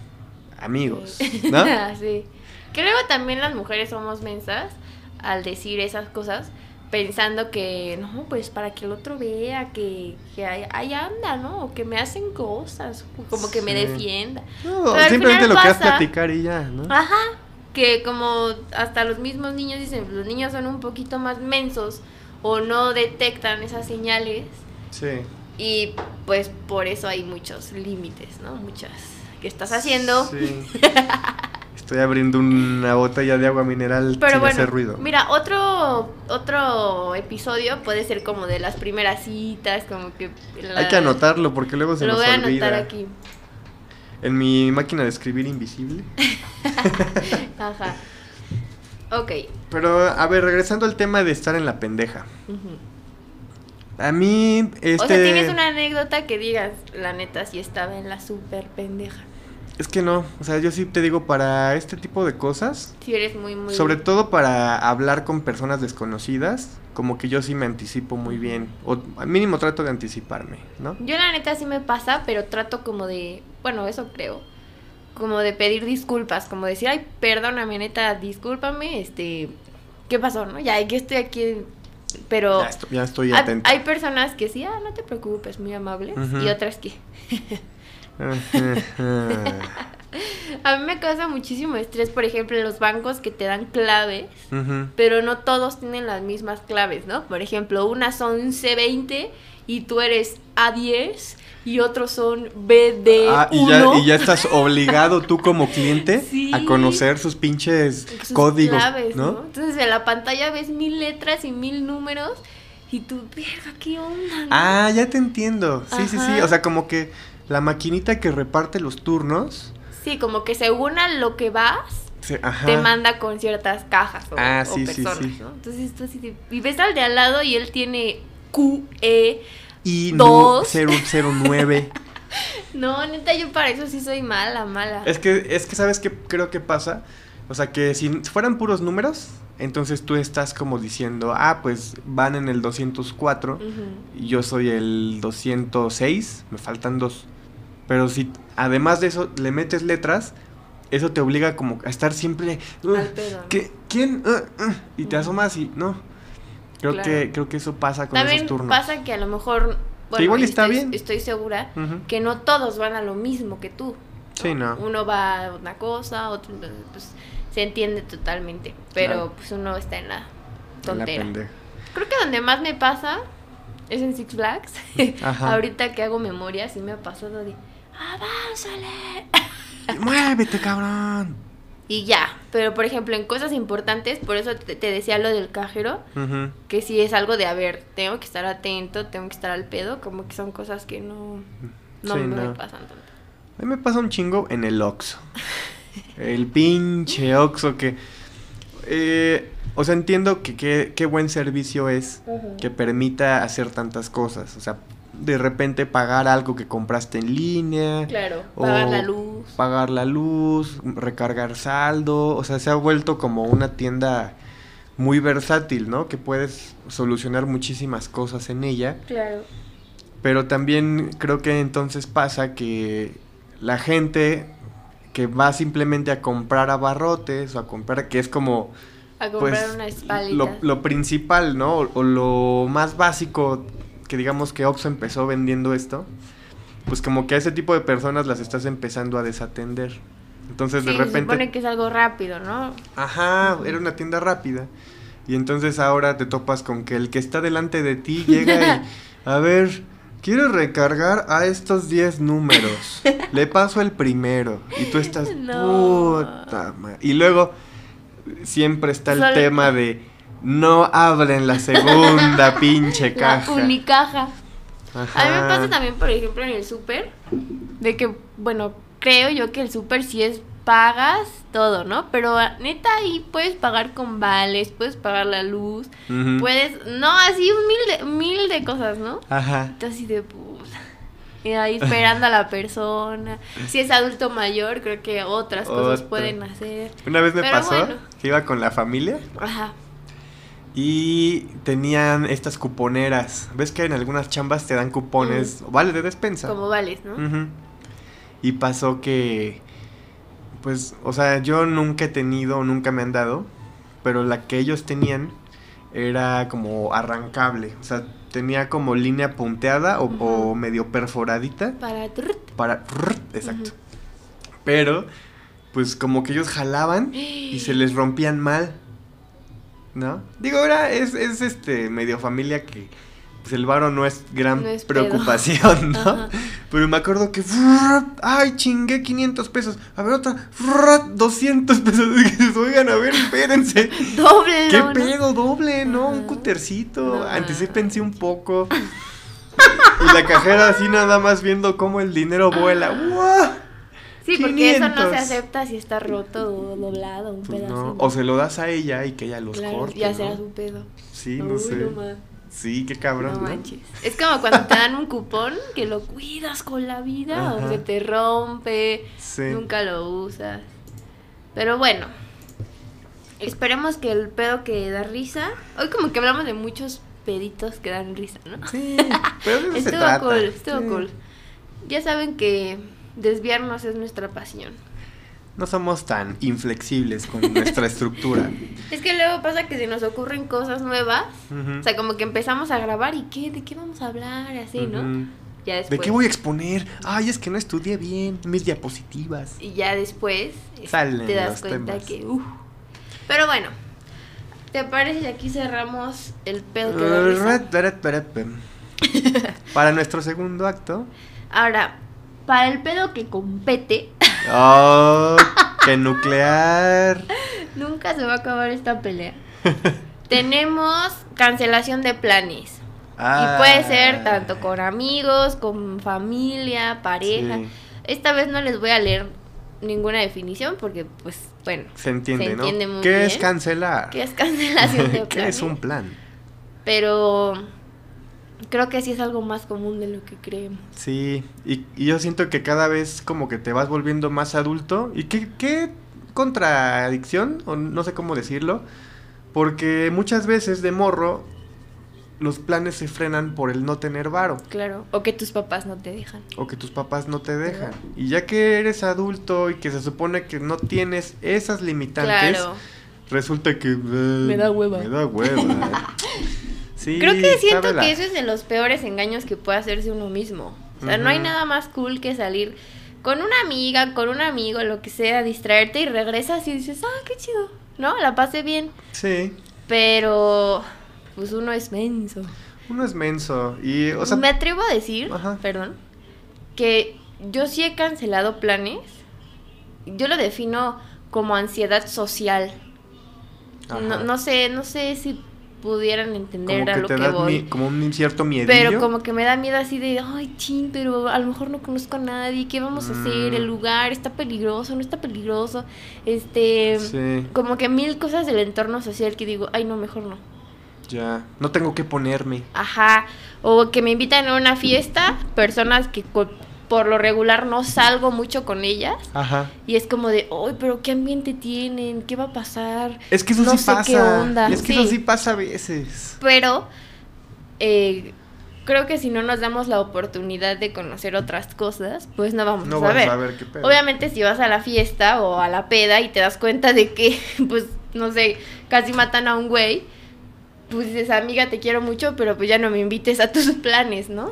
amigos, ¿no? sí. Que luego también las mujeres somos mensas al decir esas cosas, pensando que, no, pues para que el otro vea que, que ahí, anda, ¿no? O que me hacen cosas, como que me defienda. No, Pero simplemente lo que es pasa- platicar y ya, ¿no? Ajá. Que como hasta los mismos niños dicen, los niños son un poquito más mensos o no detectan esas señales Sí. Y pues por eso hay muchos límites, ¿no? Muchas que estás haciendo. Sí. Estoy abriendo una botella de agua mineral Pero sin bueno, hacer ruido. mira, otro otro episodio puede ser como de las primeras citas, como que... la- Hay que anotarlo porque luego se Lo nos voy a olvida. anotar aquí. En mi máquina de escribir invisible. Ajá. Ok. Pero, a ver, regresando al tema de estar en la pendeja. Ujú. A mí, este... O sea, tienes una anécdota que digas, la neta, sí estaba en la súper pendeja. Es que no, o sea, yo sí te digo, para este tipo de cosas, Si eres muy, muy... sobre todo para hablar con personas desconocidas, como que yo sí me anticipo muy bien, o al mínimo trato de anticiparme, ¿no? Yo la neta sí me pasa, pero trato como de, bueno, eso creo, como de pedir disculpas, como decir, ay, perdóname, neta, discúlpame, este, ¿qué pasó, no? Ya, que estoy aquí, pero Ya, estoy, ya estoy hay, atento. hay personas que sí, ah, no te preocupes, muy amables, y otras que... A mí me causa muchísimo estrés, por ejemplo, los bancos que te dan claves, pero no todos tienen las mismas claves, ¿no? Por ejemplo, unas son C20 y tú eres A10 y otros son BD1. Ah, y ya, y ya estás obligado tú como cliente Sí. a conocer sus pinches sus códigos, claves, ¿no? Entonces en la pantalla ves mil letras y mil números y tú, verga, ¿qué onda? no?" Ah, ya te entiendo. Sí, sí, sí. O sea, como que la maquinita que reparte los turnos. Sí, como que según a lo que vas, te manda con ciertas cajas o, Ah, o sí, sí, personas, sí. ¿no? Entonces tú así de- y ves al de al lado y él tiene Q, E. Y Dos. 009. No, neta, yo para eso sí soy mala, mala. es que, es que, ¿sabes qué creo que pasa? O sea, que si fueran puros números, entonces tú estás como diciendo, ah, pues van en el 204 Ujú. y yo soy el 206, me faltan dos. Pero si además de eso le metes letras, eso te obliga como a estar siempre... "Uh, Al pedo, ¿no? ¿qué- ¿Quién? Uh, uh", y te asomas y no. Creo, Claro. que, creo que eso pasa con También esos turnos. pasa que a lo mejor, bueno, igual está estoy, bien. estoy segura que no todos van a lo mismo que tú. Sí, no. Uno va a una cosa, otro pues se entiende totalmente, pero Claro. pues uno está en la En la tontera. Creo que donde más me pasa es en Six Flags. Ajá. Ahorita que hago memoria sí me ha pasado de ¡Avánzale! Muévete, cabrón. y ya, pero por ejemplo en cosas importantes, por eso te, te decía lo del cajero, que sí es algo de, a ver, tengo que estar atento, tengo que estar al pedo, como que son cosas que no, no Sí, me no. pasan tanto. A mí me pasa un chingo en el Oxxo. El pinche Oxxo que... eh, o sea, entiendo que que- qué buen servicio es que permita hacer tantas cosas. O sea, de repente pagar algo que compraste en línea. Claro, o pagar la luz. Pagar la luz, recargar saldo. O sea, se ha vuelto como una tienda muy versátil, ¿no? Que puedes solucionar muchísimas cosas en ella. Claro. Pero también creo que entonces pasa que la gente que va simplemente a comprar abarrotes o a comprar, que es como A comprar pues, unas palitas. lo, lo principal, ¿no? O, o lo más básico que digamos que Oxxo empezó vendiendo esto, pues como que a ese tipo de personas las estás empezando a desatender. Entonces Sí, de se repente... supone que es algo rápido, ¿no? Ajá, era una tienda rápida. Y entonces ahora te topas con que el que está delante de ti llega y, a ver, quiero recargar a estos 10 números. Le paso el primero. Y tú estás, No. puta ma-". Y luego siempre está el Solo- tema de, no abren la segunda pinche caja. La unicaja. Ajá. A mí me pasa también, por ejemplo, en el súper, de que, bueno, creo yo que el súper sí es pagas todo, ¿no? Pero neta ahí puedes pagar con vales, puedes pagar la luz, puedes, no, así un mil de, mil de cosas, ¿no? Ajá. Así de puta. Y ahí esperando a la persona. Si es adulto mayor, creo que otras cosas pueden hacer. Una vez me Pero pasó bueno. que iba con la familia Ajá. Y tenían estas cuponeras. ¿Ves que en algunas chambas te dan cupones? Vale, de despensa. Como vales, ¿no? Y pasó que, pues, o sea, yo nunca he tenido, nunca me han dado, pero la que ellos tenían era como arrancable. O sea, tenía como línea punteada o, medio perforadita Para... para... Exacto. Pero, pues como que ellos jalaban y se les rompían mal. ¿No? Digo, ahora es, es este medio familia que pues el varo no es gran No es pedo. preocupación, ¿no? Ajá. Pero me acuerdo que ay, chingué 500 pesos. A ver otra, ¡frrrt! 200 pesos. Oigan, a ver, espérense. Doble, ¿Qué ¿no? pedo doble, no? Un cutercito. No. Anticípense un poco. y la cajera así nada más viendo cómo el dinero vuela. ¡Guau! Sí, porque eso no 500. se acepta si está roto o doblado, un Pues pedazo. no, o se lo das a ella y que ella los claro, corte. ya ¿no? será su pedo. Sí, no Uy, sé. no Sí, qué cabrón, no manches. Es como cuando te dan un cupón que lo cuidas con la vida o Ajá. se te rompe, Sí. nunca lo usas. Pero bueno, esperemos que el pedo que da risa. Hoy como que hablamos de muchos peditos que dan risa, ¿no? Sí, pero eso se Estuvo trata. cool, estuvo Sí. cool. Ya saben que desviarnos es nuestra pasión. No somos tan inflexibles con nuestra estructura. Es que luego pasa que se nos ocurren cosas nuevas. O sea, como que empezamos a grabar y ¿qué? ¿De qué vamos a hablar? Así, ¿no? ¿De qué voy a exponer? Ay, es que no estudié bien mis diapositivas. Y ya después este, Salen te das los cuenta temas. que... uf. Pero bueno, ¿te parece si aquí cerramos el pedo que? Para nuestro segundo acto. Ahora, para el pedo que compete, Oh, que nuclear. nunca se va a acabar esta pelea. Tenemos cancelación de planes. Y puede ser tanto con amigos, con familia, pareja. Sí, Esta vez no les voy a leer ninguna definición porque, pues, bueno, se entiende, Se ¿no? entiende muy ¿Qué es cancelar? ¿qué es cancelación de planes? ¿Qué es un plan? Pero creo que sí es algo más común de lo que creemos. Sí, y, y yo siento que cada vez como que te vas volviendo más adulto. ¿Y qué, qué contradicción? O no sé cómo decirlo. Porque muchas veces de morro los planes se frenan por el no tener varo. Claro. O que tus papás no te dejan. O que tus papás no te dejan. Y ya que eres adulto y que se supone que no tienes esas limitantes, Claro. resulta que... Me da hueva. Me da hueva. sí, Creo que siento sábela. que eso es de los peores engaños que puede hacerse uno mismo. O sea, no hay nada más cool que salir con una amiga, con un amigo, lo que sea, distraerte y regresas y dices, ah, qué chido. ¿No? La pasé bien. Sí, Pero, pues uno es menso. uno es menso. Y, o sea, Me atrevo a decir, Ajá. perdón, que yo sí he cancelado planes. Yo lo defino como ansiedad social. No, no sé, no sé si pudieran entender como a que lo te que da voy. mi- como un cierto miedo. Pero como que me da miedo así de, ay, chin, pero a lo mejor no conozco a nadie, ¿qué vamos a hacer? Mm. El lugar está peligroso, no está peligroso. Este, Sí, como que mil cosas del entorno social que digo, ay, no, mejor no. ya. No tengo que ponerme. Ajá, o que me invitan a una fiesta, personas que co- por lo regular no salgo mucho con ellas. Ajá. Y es como de, ay, pero ¿qué ambiente tienen? ¿Qué va a pasar? Es que eso No sí sé pasa. qué onda, Es que sí. eso sí pasa a veces. Pero eh, creo que si no nos damos la oportunidad de conocer otras cosas, pues no vamos No a saber. a ver qué pedo. Obviamente si vas a la fiesta o a la peda y te das cuenta de que, pues, no sé, casi matan a un güey, pues dices, amiga, te quiero mucho, pero pues ya no me invites a tus planes, ¿no?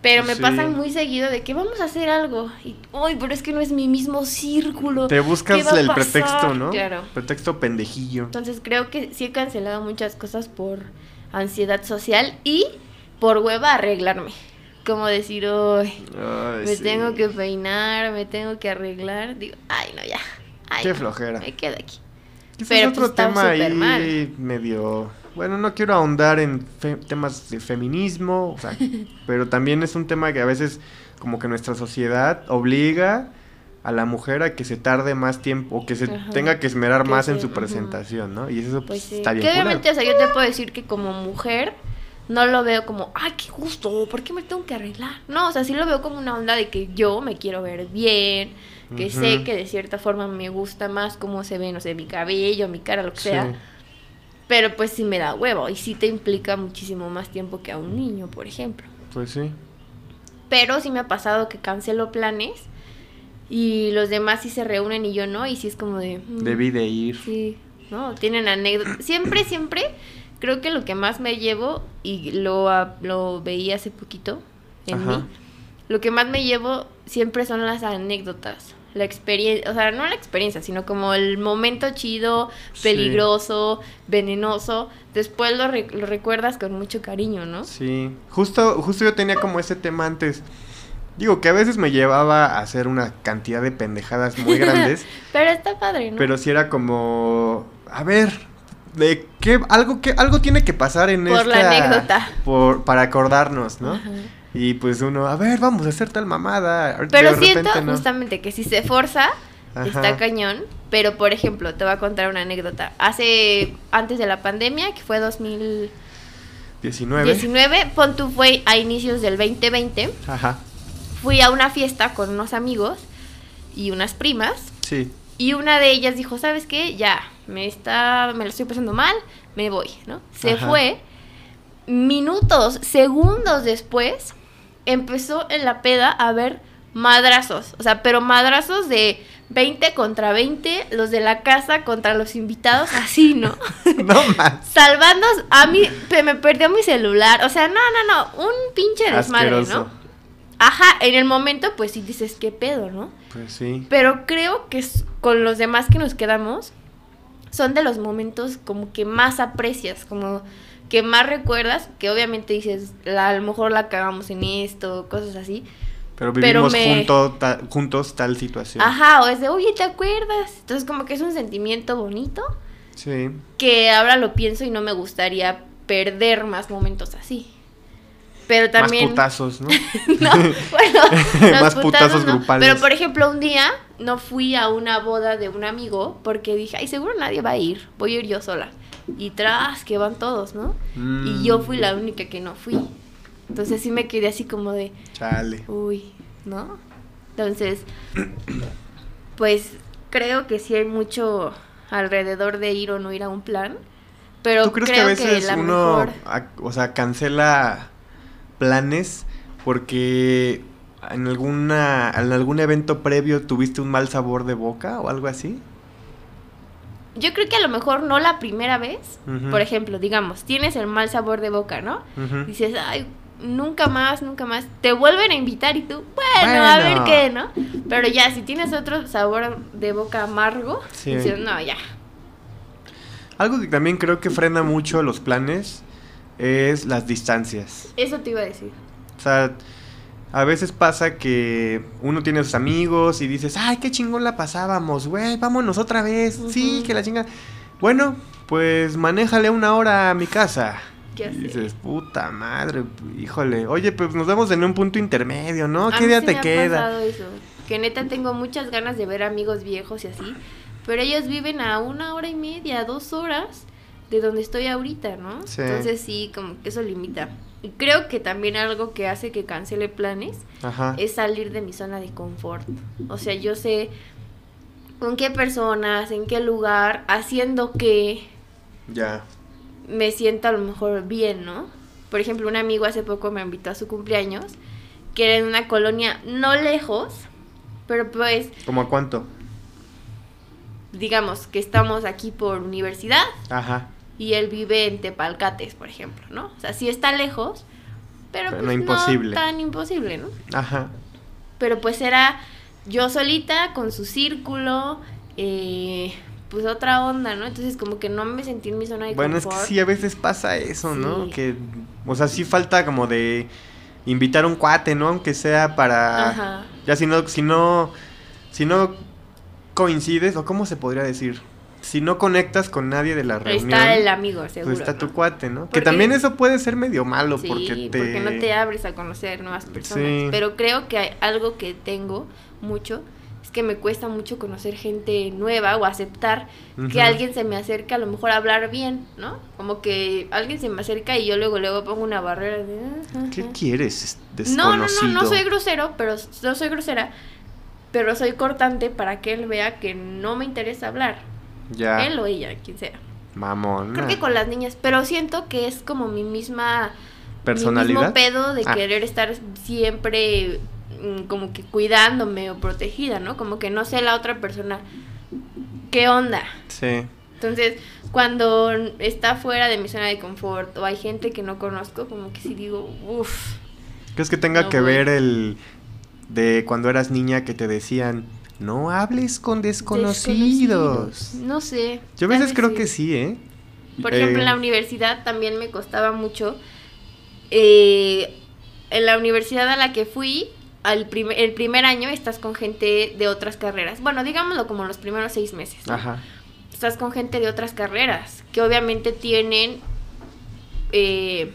Pero me Sí. pasan muy seguido de que vamos a hacer algo. Y, uy, pero es que no es mi mismo círculo. Te ¿Qué buscas el pretexto, ¿no? Claro. Pretexto pendejillo. Entonces creo que sí he cancelado muchas cosas por ansiedad social y por hueva arreglarme. Como decir, uy, Ay, me sí. tengo que peinar, me tengo que arreglar. Digo, ay, no, ya. Ay, Qué no, flojera. Me quedo aquí. Pero, es otro pues, tema ahí mal. medio... Bueno, no quiero ahondar en fe- temas de feminismo, o sea, pero también es un tema que a veces como que nuestra sociedad obliga a la mujer a que se tarde más tiempo o que se Ajá. tenga que esmerar Que más en su presentación, ¿no? Y eso pues, Pues está bien que obviamente, o sea, yo te puedo decir que como mujer no lo veo como, ay, qué gusto, ¿por qué me tengo que arreglar? No, o sea, sí lo veo como una onda de que yo me quiero ver bien, que sé que de cierta forma me gusta más cómo se ve, no sé, mi cabello, mi cara, lo que Sí. sea. Pero pues sí me da huevo y sí te implica muchísimo más tiempo que a un niño, por ejemplo. Pues sí. Pero sí me ha pasado que cancelo planes y los demás sí se reúnen y yo no, y sí es como de... mm, Debí de ir. Sí, ¿no? Tienen anécdotas. Siempre, siempre, creo que lo que más me llevo, y lo, ah, lo veí hace poquito en Ajá. mí, lo que más me llevo siempre son las anécdotas. La experiencia, o sea, no la experiencia, sino como el momento chido, Sí. peligroso, venenoso. Después lo, re- lo recuerdas con mucho cariño, ¿no? Sí, justo, justo yo tenía como ese tema antes. Digo que a veces me llevaba a hacer una cantidad de pendejadas muy grandes, Pero está padre, ¿no? pero sí era como, a ver, de qué algo que algo tiene que pasar en Por la esta- anécdota. por para acordarnos, ¿no? Ajá. Y pues uno, a ver, vamos a hacer tal mamada. Pero de siento justamente que si se forza, Ajá. está cañón. Pero por ejemplo, te voy a contar una anécdota. Hace, antes de la pandemia, que fue 2019, 19. pon tú fue a inicios del 2020, Ajá. fui a una fiesta con unos amigos y unas primas. Sí. Y una de ellas dijo, ¿sabes qué? Ya, me está, me lo estoy pasando mal, me voy, ¿no? Se Ajá. fue. Minutos, segundos después, empezó en la peda a ver madrazos. O sea, pero madrazos de 20 contra 20, los de la casa contra los invitados, así, ¿no? no más. Salvando a mí, me perdió mi celular. O sea, no, no, no, un pinche desmadre, Asqueroso. ¿no? Ajá, en el momento, pues sí dices, ¿qué pedo, no? Pues sí. Pero creo que con los demás que nos quedamos, son de los momentos como que más aprecias, como que más recuerdas, que obviamente dices, la- a lo mejor la cagamos en esto, cosas así. Pero Pero vivimos me- junto, ta- juntos tal situación. Ajá, o es de, oye, ¿te acuerdas? Entonces como que es un sentimiento bonito, Sí. que ahora lo pienso y no me gustaría perder más momentos así. Pero también... Más putazos, ¿no? No, bueno, Más putazos no. grupales. Pero por ejemplo, un día no fui a una boda de un amigo porque dije, ay, seguro nadie va a ir, voy a ir yo sola. Y tras, que van todos, ¿no? Mm. Y yo fui la única que no fui. Entonces sí me quedé así como de, Chale. uy, ¿no? Entonces, pues creo que sí hay mucho alrededor de ir o no ir a un plan. Pero ¿Tú crees que creo a veces la uno, mejor... a- o sea, cancela planes porque en alguna en algún evento previo tuviste un mal sabor de boca o algo así? Yo creo que a lo mejor no la primera vez. Por ejemplo, digamos, tienes el mal sabor de boca, ¿no? Dices, ay, nunca más, nunca más. Te vuelven a invitar y tú, bueno, a ver qué, ¿no? Pero ya, si tienes otro sabor de boca amargo, Sí. dices, no, ya. Algo que también creo que frena mucho los planes es las distancias. Eso te iba a decir. O sea, a veces pasa que uno tiene a sus amigos y dices, ay, qué chingón la pasábamos, güey, vámonos otra vez. Sí, Ujú. que la chinga. Bueno, pues manéjale una hora a mi casa. Ya y sé. dices, puta madre, híjole. Oye, pues nos vemos en un punto intermedio, ¿no? A ¿Qué mí día sí te me ha queda? pasado eso. Que neta tengo muchas ganas de ver amigos viejos y así. Pero ellos viven a una hora y media, dos horas de donde estoy ahorita, ¿no? Sí. Entonces sí, como que eso limita. Creo que también algo que hace que cancele planes Ajá. es salir de mi zona de confort. O sea, yo sé con qué personas, en qué lugar, haciendo qué Ya. me siento a lo mejor bien, ¿no? Por ejemplo, un amigo hace poco me invitó a su cumpleaños, que era en una colonia no lejos, pero pues ¿Cómo a cuánto? digamos que estamos aquí por universidad Ajá. Y él vive en Tepalcates, por ejemplo, ¿no? O sea, sí está lejos, pero, Pero pues no no, imposible. tan imposible, ¿no? Ajá. Pero pues era yo solita con su círculo, eh, pues otra onda, ¿no? Entonces como que no me sentí en mi zona de Bueno, es que sí, a veces pasa eso, ¿no? Que, o sea, sí falta como de invitar a un cuate, ¿no? Aunque sea para... Ajá. Ya si no, si no, si no coincides, o cómo se podría decir, si no conectas con nadie de la reunión, Está el amigo, seguro. pues está ¿no? tu cuate, ¿no? Que también eso puede ser medio malo, Sí, porque te... porque no te abres a conocer nuevas personas. Sí. Pero creo que hay algo que tengo mucho es que me cuesta mucho conocer gente nueva o aceptar que alguien se me acerca a lo mejor a hablar bien, ¿no? Como que alguien se me acerca y yo luego luego pongo una barrera de "Ah, ¿Qué ajá". quieres, No, no, desconocido? no, no soy grosero, pero no soy grosera, pero soy cortante para que él vea que no me interesa hablar, Ya, él o ella, quien sea. mamón. Creo que con las niñas, pero siento que es como mi misma mi ¿Personalidad? mismo pedo de Ah. querer estar siempre mm, como que cuidándome o protegida, ¿no? Como que no sé la otra persona qué onda. Sí. Entonces, cuando está fuera de mi zona de confort o hay gente que no conozco, como que sí digo, uff. ¿Crees que tenga No que voy. ver el de cuando eras niña que te decían, no hables con desconocidos? No sé. Yo a veces creo que sí, ¿eh? Por ejemplo, en la Eh, universidad también me costaba mucho. eh, en la universidad a la que fui, al prim- el primer año estás con gente de otras carreras. Bueno, digámoslo como los primeros seis meses. ¿no? Ajá. Estás con gente de otras carreras que obviamente tienen eh,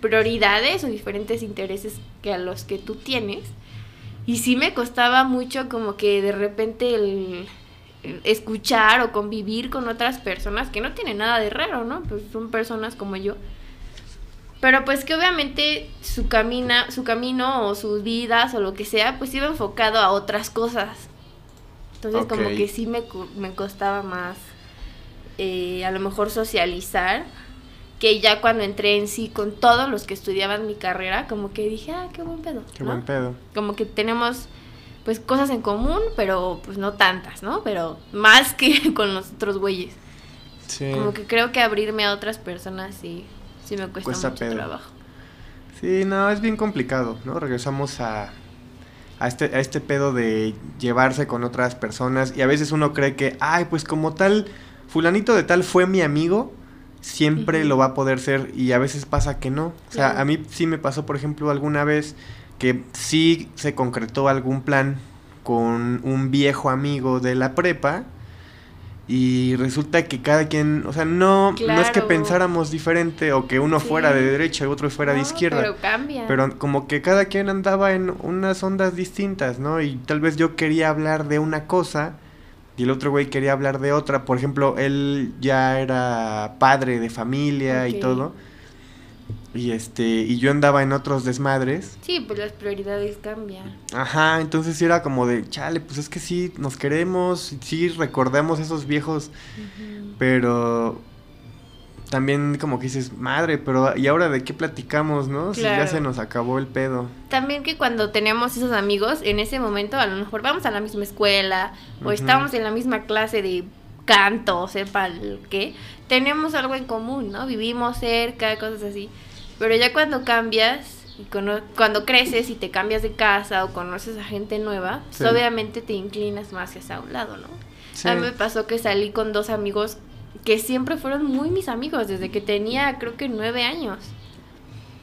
prioridades o diferentes intereses que a los que tú tienes. Y sí me costaba mucho como que de repente el, el escuchar o convivir con otras personas que no tienen nada de raro, ¿no? Pues son personas como yo. Pero pues que obviamente su, camina, su camino o sus vidas o lo que sea, pues iba enfocado a otras cosas. Entonces como que sí me, me costaba más eh, a lo mejor socializar que ya cuando entré en sí con todos los que estudiaban mi carrera, como que dije, ah, qué buen pedo. Qué ¿no? buen pedo. Como que tenemos pues cosas en común, pero pues no tantas, ¿no? Pero más que con los otros güeyes. Sí. Como que creo que abrirme a otras personas sí, sí me cuesta, Cuesta mucho pedo. trabajo. Sí, no, es bien complicado, ¿no? Regresamos a, a, este, a este pedo de llevarse con otras personas y a veces uno cree que, ay, pues como tal, fulanito de tal fue mi amigo, siempre lo va a poder ser y a veces pasa que no. O sea, Claro. a mí sí me pasó, por ejemplo, alguna vez que sí se concretó algún plan con un viejo amigo de la prepa. Y resulta que cada quien, o sea, no, no es que pensáramos diferente o que uno Sí. fuera de derecha y otro fuera de izquierda. Pero cambia. Pero como que cada quien andaba en unas ondas distintas, ¿no? Y tal vez yo quería hablar de una cosa y el otro güey quería hablar de otra. Por ejemplo, él ya era padre de familia y todo. Y este, y yo andaba en otros desmadres. Sí, pues las prioridades cambian. Ajá, entonces era como de, chale, pues es que sí, nos queremos, sí recordamos esos viejos, pero también como que dices, madre, pero ¿y ahora de qué platicamos, no? Si ya se nos acabó el pedo. También que cuando tenemos esos amigos, en ese momento a lo mejor vamos a la misma escuela o estamos en la misma clase de canto, o sepa el qué, tenemos algo en común, ¿no? Vivimos cerca, cosas así. Pero ya cuando cambias y cono- cuando creces y te cambias de casa o conoces a gente nueva, pues Sí. obviamente te inclinas más hacia un lado, ¿no? Sí. A mí me pasó que salí con dos amigos que siempre fueron muy mis amigos desde que tenía creo que nueve años.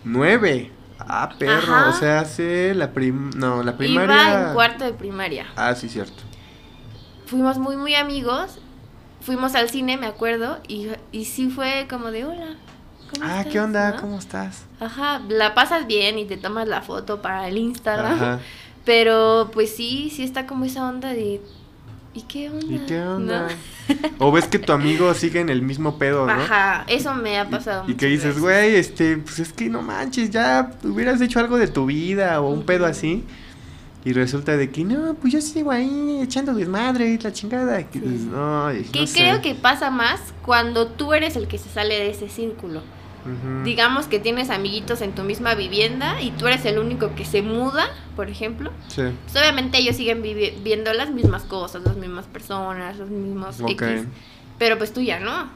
Nueve. Ah, perro. Ajá. O sea, hace la prim... No, la Iba primaria... en cuarto de primaria. Ah, sí, cierto. Fuimos muy, muy amigos. Fuimos al cine, me acuerdo. Y, y sí fue como de, hola. ¿cómo Ah, estás?", ¿qué onda? ¿no? ¿Cómo estás? Ajá, la pasas bien y te tomas la foto para el Instagram. Ajá. Pero pues sí, sí está como esa onda de, ¿y qué onda? ¿Y qué onda? ¿No? O ves que tu amigo sigue en el mismo pedo, ¿no? Ajá, eso me ha pasado. Y que muchas dices, güey, este, pues es que no manches, ya hubieras hecho algo de tu vida o un pedo así. Y resulta de que, no, pues yo sigo ahí echando desmadre y la chingada. Que Sí. "Ay, Que no sé". creo que pasa más cuando tú eres el que se sale de ese círculo. Ujú. Digamos que tienes amiguitos en tu misma vivienda y tú eres el único que se muda, por ejemplo. Sí. Pues obviamente ellos siguen viendo las mismas cosas, las mismas personas, los mismos Ok. X. Pero pues tú ya no.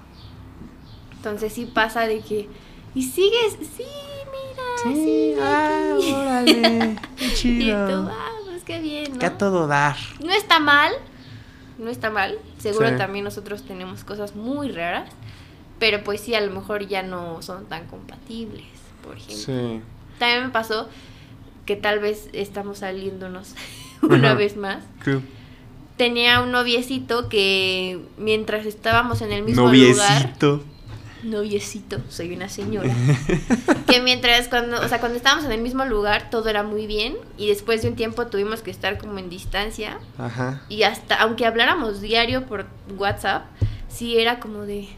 Entonces sí pasa de que. Y sigues, sí, mira. sí, ah, aquí". órale, qué Y tú, chido. ah, pues qué bien, ¿no? Que a todo dar. No está mal, no está mal. Seguro Sí. también nosotros tenemos cosas muy raras, pero pues sí, a lo mejor ya no son tan compatibles, por ejemplo. Sí. También me pasó que tal vez estamos saliéndonos una Ajá. vez más. ¿Qué? Tenía un noviecito que mientras estábamos en el mismo lugar, Noviecito. noviecito, soy una señora, que mientras cuando, o sea, cuando estábamos en el mismo lugar todo era muy bien y después de un tiempo tuvimos que estar como en distancia Ajá. y hasta aunque habláramos diario por WhatsApp, sí era como de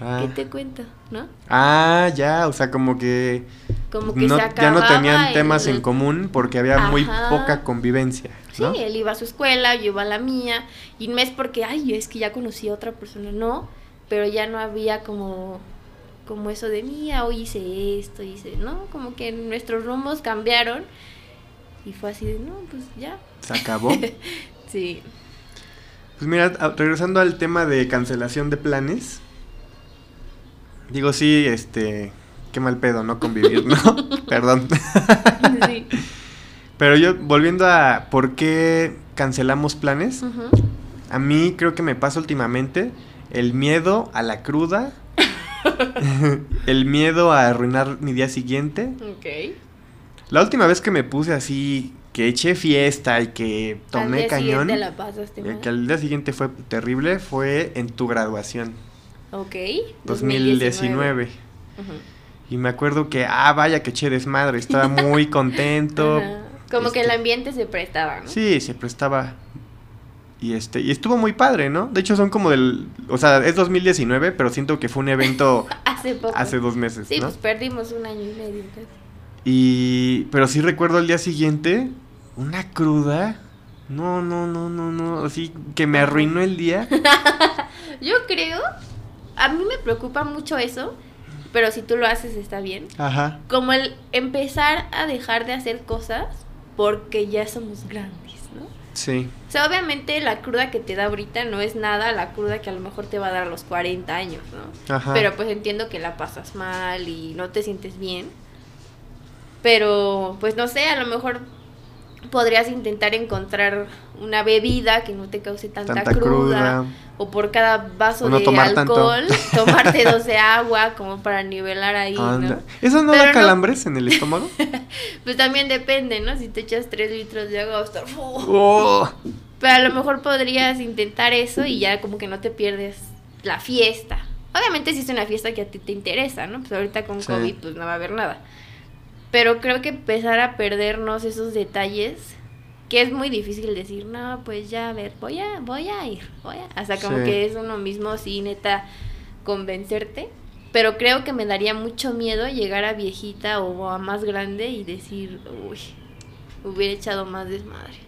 Ah. ¿qué te cuento? ¿No? Ah, ya, o sea, como que, Como que no- se ya no tenían el- temas en común porque había muy poca convivencia, Sí, ¿no? él iba a su escuela, yo iba a la mía, y no es porque, ay, es que ya conocí a otra persona, no, pero ya no había como, como eso de, mía, hoy hice esto, hice, ¿no? Como que nuestros rumbos cambiaron, y fue así de, no, pues ya. Se acabó. Sí. Pues mira, regresando al tema de cancelación de planes. Digo, sí, este, qué mal pedo, ¿no? Convivir, ¿no? Perdón. sí. Pero yo, volviendo a por qué cancelamos planes, a mí creo que me pasa últimamente el miedo a la cruda, el miedo a arruinar mi día siguiente. Ok. La última vez que me puse así, que eché fiesta y que Al tomé día cañón, la pasaste eh, mal. que al día siguiente fue terrible, fue en tu graduación, Ok. 2019. Ujú. Y me acuerdo que, ah, vaya que eché desmadre, estaba muy contento. Como que el Este, ambiente se prestaba, ¿no? Sí, se prestaba. Y este, y estuvo muy padre, ¿no? De hecho son como del, o sea, es 2019, pero siento que fue un evento Hace poco. hace dos meses, Sí, ¿no? pues perdimos un año y medio casi. Y, pero sí recuerdo el día siguiente, una cruda. No, no, no, no, no, así que me arruinó el día. Yo creo, a mí me preocupa mucho eso, pero si tú lo haces está bien. Ajá. Como el empezar a dejar de hacer cosas porque ya somos grandes, ¿no? Sí, O sea, obviamente la cruda que te da ahorita no es nada la cruda que a lo mejor te va a dar a los 40 años, ¿no? ajá. Pero pues entiendo que la pasas mal y no te sientes bien. Pero pues no sé, a lo mejor podrías intentar encontrar una bebida que no te cause tanta, Tanta cruda, cruda. o por cada vaso no de tomar tanto. alcohol tomarte dos de agua como para nivelar ahí, Anda. ¿no? ¿Eso no Pero da no- calambres en el estómago? Pues también depende, ¿no? Si te echas tres litros de agua va a estar... oh. Pero a lo mejor podrías intentar eso y ya como que no te pierdes la fiesta. Obviamente si es una fiesta que a ti te interesa, ¿no? Pues ahorita con Sí. COVID pues no va a haber nada. Pero creo que empezar a perdernos esos detalles, que es muy difícil decir, no, pues ya, a ver, voy a, voy a ir, voy a... Hasta como Sí. que es uno mismo, sí, neta, convencerte. Pero creo que me daría mucho miedo llegar a viejita o a más grande y decir, uy, hubiera echado más desmadre.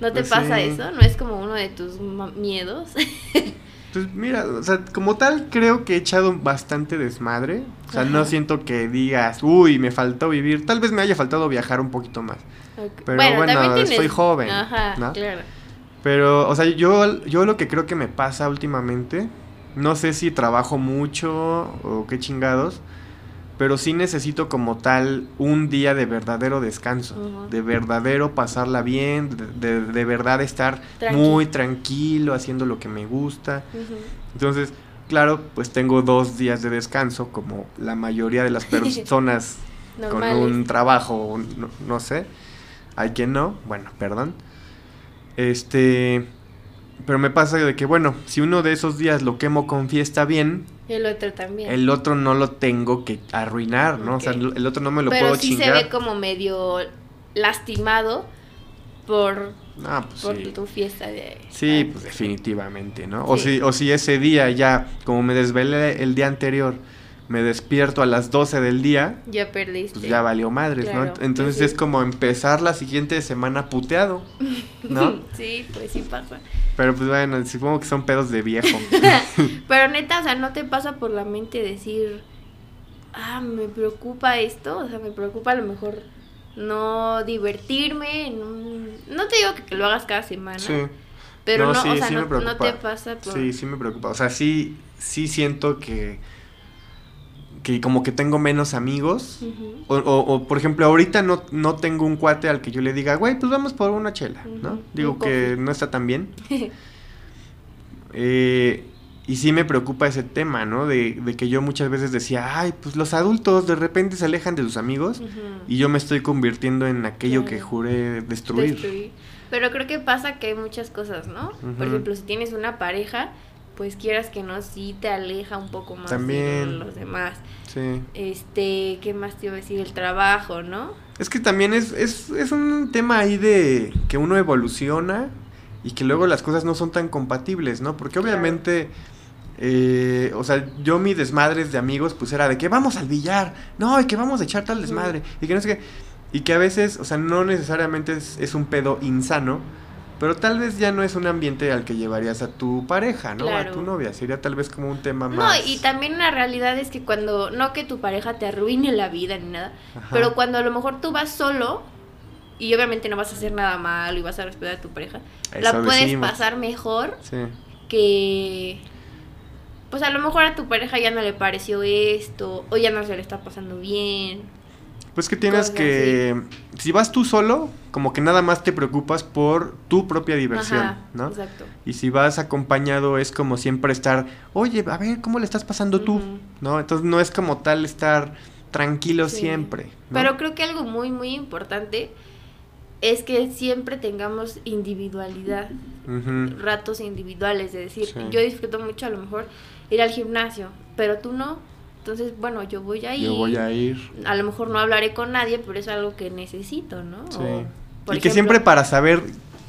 ¿No te Pues pasa sí. eso? ¿No es como uno de tus miedos? Pues mira, o sea, como tal creo que he echado bastante desmadre. O sea, no siento que digas, uy, me faltó vivir. Tal vez me haya faltado viajar un poquito más. Pero bueno, soy joven, Ajá, ¿no? claro. Pero, o sea, yo, yo lo que creo que me pasa últimamente, no sé si trabajo mucho o qué chingados, pero sí necesito como tal un día de verdadero descanso, de verdadero pasarla bien, de, de- de verdad estar muy tranquilo haciendo lo que me gusta. Entonces, claro, pues tengo dos días de descanso, como la mayoría de las personas con un trabajo, no, no sé. Hay quien no, bueno, perdón. Este, pero me pasa de que, bueno, si uno de esos días lo quemo con fiesta bien, El otro también. el otro no lo tengo que arruinar, ¿no? O sea, el otro no me lo Pero puedo sí chingar. se ve como medio lastimado por, Ah, pues por sí. tu fiesta de... Sí, pues definitivamente, ¿no? O, si, o si ese día ya, como me desvelé el día anterior, me despierto a las 12 del día, Ya perdiste. pues ya valió madres, Claro, ¿no? Entonces sí. es como empezar la siguiente semana puteado, ¿no? sí, pues sí pasa. Pero pues bueno, supongo que son pedos de viejo. Pero neta, o sea, ¿no te pasa por la mente decir, ah, me preocupa esto? O sea, me preocupa a lo mejor no divertirme un... No te digo que, que lo hagas cada semana, sí. pero no, sí, o sea, sí no, me preocupa. no te pasa por... Sí, sí me preocupa. O sea, sí, sí siento que, que como que tengo menos amigos. O, o- o, por ejemplo, ahorita no, no tengo un cuate al que yo le diga, güey, pues vamos por una chela, ¿no? Digo que no está tan bien. Eh, y sí me preocupa ese tema, ¿no? De, de que yo muchas veces decía, ay, pues los adultos de repente se alejan de sus amigos y yo me estoy convirtiendo en aquello que juré destruir. Destruir. Pero creo que pasa que hay muchas cosas, ¿no? Por ejemplo, si tienes una pareja, pues quieras que no, sí te aleja un poco más de También. los demás. Sí. Este, ¿qué más te iba a decir? El trabajo, ¿no? Es que también es, es, es un tema ahí de que uno evoluciona y que luego las cosas no son tan compatibles, ¿no? Porque obviamente, eh, o sea, yo mi desmadres de amigos pues era de que vamos al billar, no, y que vamos a echar tal desmadre, y que no sé qué, y que a veces, o sea, no necesariamente es, es un pedo insano, pero tal vez ya no es un ambiente al que llevarías a tu pareja, ¿no? A tu novia, sería tal vez como un tema No, más... y también una realidad es que cuando, no que tu pareja te arruine la vida ni nada, Ajá. pero cuando a lo mejor tú vas solo y obviamente no vas a hacer nada malo y vas a respetar a tu pareja, la puedes decimos. pasar mejor Sí. que pues a lo mejor a tu pareja ya no le pareció esto o ya no se le está pasando bien. Pues que tienes que... Si vas tú solo, como que nada más te preocupas por tu propia diversión, Ajá, ¿no? Exacto. Y si vas acompañado es como siempre estar, oye, a ver, ¿cómo le estás pasando tú? ¿No? Entonces no es como tal estar tranquilo Sí. siempre. ¿no? Pero creo que algo muy muy importante es que siempre tengamos individualidad, ratos individuales, de decir, Sí. yo disfruto mucho a lo mejor ir al gimnasio, pero tú no. Entonces, bueno, yo voy a ir. Yo voy a ir. A lo mejor no hablaré con nadie, pero es algo que necesito, ¿no? Sí. O, y que siempre para saber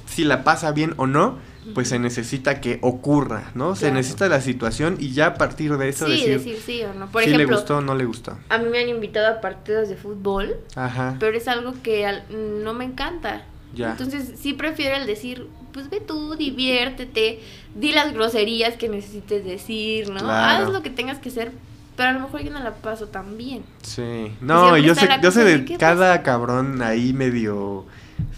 si la pasa bien o no, pues se necesita que ocurra, ¿no? Se necesita la situación y ya a partir de eso Sí, decir, decir sí o no. Por si le ejemplo, gustó o no le gustó. a mí me han invitado a partidos de fútbol, Ajá. pero es algo que al- no me encanta. Ya. Entonces sí prefiero el decir, pues ve tú, diviértete, di las groserías que necesites decir, ¿no? Claro. Haz lo que tengas que hacer, pero a lo mejor yo no la paso tan bien. Sí, no, yo sé, yo sé de de, ¿qué cada cabrón ahí medio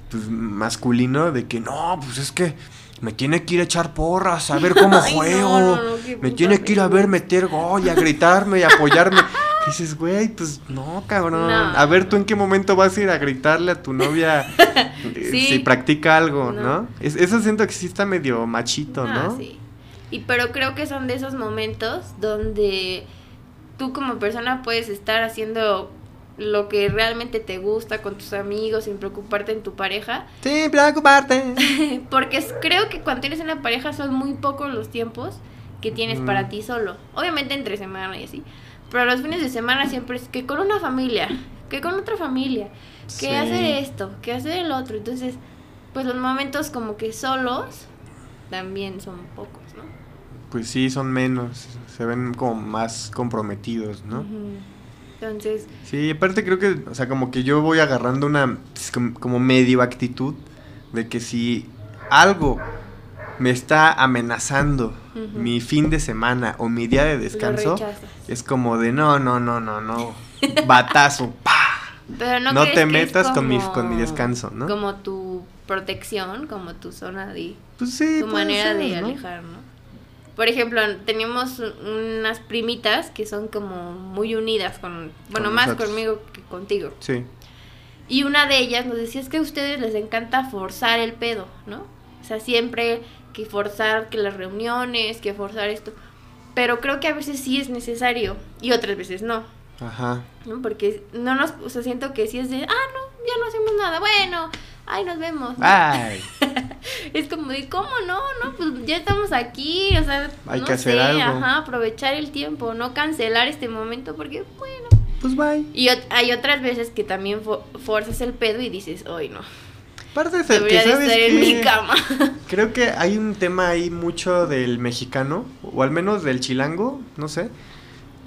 pues, masculino de que no, pues es que me tiene que ir a echar porras, a ver cómo Ay, juego, no, no, qué me tiene que ir a ver meter gol y a gritarme y apoyarme. Y dices, güey, pues no, cabrón. A ver, tú en qué momento vas a ir a gritarle a tu novia eh, Sí. si practica algo, ¿no? Es- eso siento que sí está medio machito, ¿no? sí. Y pero creo que son de esos momentos donde tú como persona puedes estar haciendo lo que realmente te gusta con tus amigos sin preocuparte en tu pareja. Sí, preocuparte. Porque creo que cuando tienes una pareja son muy pocos los tiempos que tienes Mm. para ti solo. Obviamente entre semana y así. Pero los fines de semana siempre es que con una familia, que con otra familia, que Sí. hacer esto, que hacer el otro. Entonces, pues los momentos como que solos también son pocos, ¿no? Pues sí, son menos, se ven como más comprometidos, ¿no? Entonces, Sí, aparte creo que, o sea, como que yo voy agarrando una pues, com- como medio actitud de que si algo me está amenazando mi fin de semana o mi día de descanso, es como de no, no, no, no, no, batazo, pa. Pero no, No te metas con mi- como- con mi descanso, ¿no? Como tu protección, como tu zona de Pues sí, tu manera ser, de ¿no? alejar, ¿no? Por ejemplo, tenemos un- unas primitas que son como muy unidas con, bueno, Con más nosotros. conmigo que contigo. Sí, Y una de ellas nos decía es que a ustedes les encanta forzar el pedo, ¿no? O sea, siempre que forzar que las reuniones, que forzar esto. Pero creo que a veces sí es necesario y otras veces no, ajá. ¿no? Porque no nos, o sea, siento que sí es de, ah, no, ya no hacemos nada, bueno, ay, nos vemos. Ay, Es como de, ¿cómo no? No, pues ya estamos aquí, o sea, Hay no que hacer sé, algo. ajá, aprovechar el tiempo, no cancelar este momento porque, bueno. pues bye. Y hay otras veces que también fo- forzas el pedo y dices, hoy no, Aparte de ser que sabes estar en que- mi cama. Creo que hay un tema ahí mucho del mexicano, o al menos del chilango, no sé,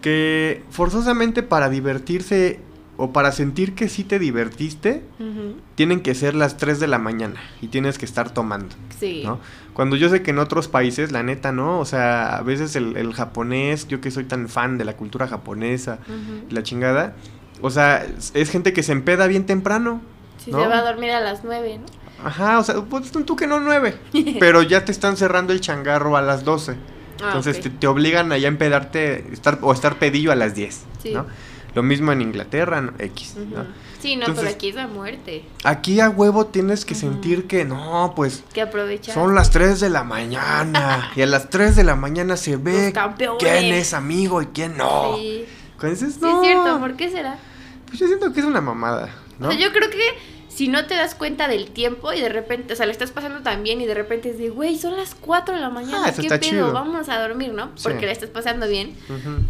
que forzosamente para divertirse o para sentir que sí te divertiste, tienen que ser las 3 de la mañana y tienes que estar tomando, Sí. ¿no? Cuando yo sé que en otros países, la neta, ¿no? O sea, a veces el, el japonés, yo que soy tan fan de la cultura japonesa, la chingada, o sea, es, es gente que se empeda bien temprano. Si ¿no? se va a dormir a las nueve, ¿no? Ajá, o sea, pues tú, que no nueve, pero ya te están cerrando el changarro a las 12. Ah, Entonces ok. te, te obligan a ya empedarte estar, o estar pedillo a las 10, Sí. ¿no? Lo mismo en Inglaterra, ¿no? X, Ujú. ¿no? Sí, no, Entonces- pero aquí es la muerte. Aquí a huevo tienes que Ujú. sentir que no, pues Que aprovechar. son las 3 de la mañana y a las 3 de la mañana se ve quién es amigo y quién no. Sí, Cuando dices, sí no, es cierto, ¿por qué será? pues yo siento que es una mamada, ¿no? O sea, yo creo que si no te das cuenta del tiempo y de repente, o sea, le estás pasando tan bien y de repente es de, güey, son las 4 de la mañana, Ah, eso ¿qué está pedo? chido. Vamos a dormir, ¿no? Sí. Porque le estás pasando bien.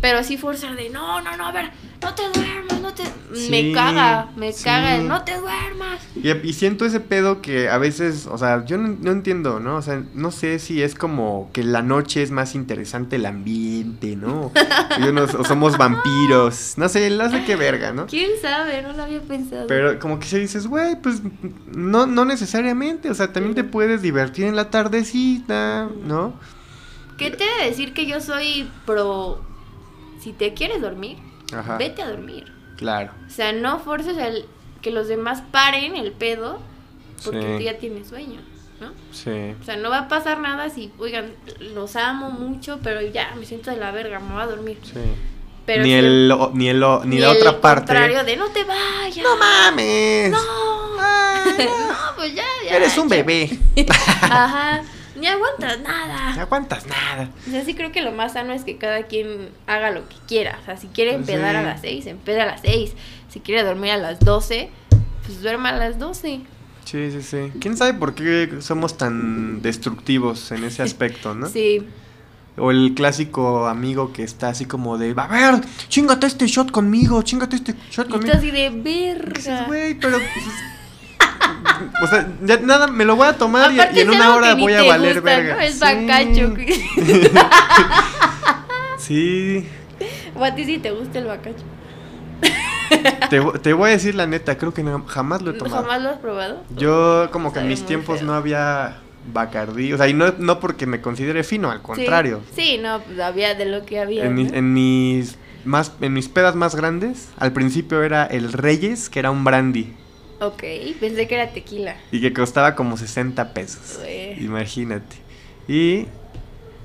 Pero sí forzar de, no, no, no, a ver, no te duermas, no te... Sí, me caga, me sí. caga el, no te duermas. Y, y siento ese pedo que a veces, o sea, yo no, no entiendo, ¿no? O sea, no sé si es como que la noche es más interesante el ambiente, ¿no? Yo no- o somos vampiros, no sé, no sé qué verga, ¿no? ¿Quién sabe? No lo había pensado. Pero como que si dices, güey, pues no, no necesariamente, o sea, también te puedes divertir en la tardecita, ¿no? ¿Qué te de decir que yo soy pro... Si te quieres dormir, Ajá, vete a dormir. claro. O sea, no forces el que los demás paren el pedo porque Sí. tú ya tienes sueño, ¿no? Sí. O sea, no va a pasar nada si, oigan, los amo mucho, pero ya me siento de la verga, me voy a dormir. Sí. Pero ni, si- el, o- ni, el, o- ni la el otra parte. de no te vayas. ¡No mames! No. Ay, no. Pues ya, ya. Eres un ya. bebé. Ajá. Ni aguantas nada. No aguantas nada. O sea, sí creo que lo más sano es que cada quien haga lo que quiera. O sea, si quiere Pues empedar sí. a las 6, empeda a las 6. Si quiere dormir a las 12, pues duerma a las 12. Sí, sí, sí. ¿Quién sabe por qué somos tan destructivos en ese aspecto, no? Sí. O el clásico amigo que está así como de, a ver, chingate este shot conmigo, chingate este shot conmigo. tú así de verga. güey, pero... pues, o sea, ya nada, me lo voy a tomar y, en una hora voy a valer gusta, verga. ¿no? Es Sí. bacacho. Sí. o a ti sí te gusta el bacacho. Te, vo- te voy a decir la neta, creo que no- jamás lo he tomado. ¿Jamás lo has probado? Yo como que en mis tiempos feo. no había Bacardí, o sea, y no, no porque me considere fino, al contrario. Sí, no, había de lo que había. En, en mis más en mis pedas más grandes, al principio era el Reyes, que era un brandy Ok, pensé que era tequila. y que costaba como 60 pesos. Imagínate. Y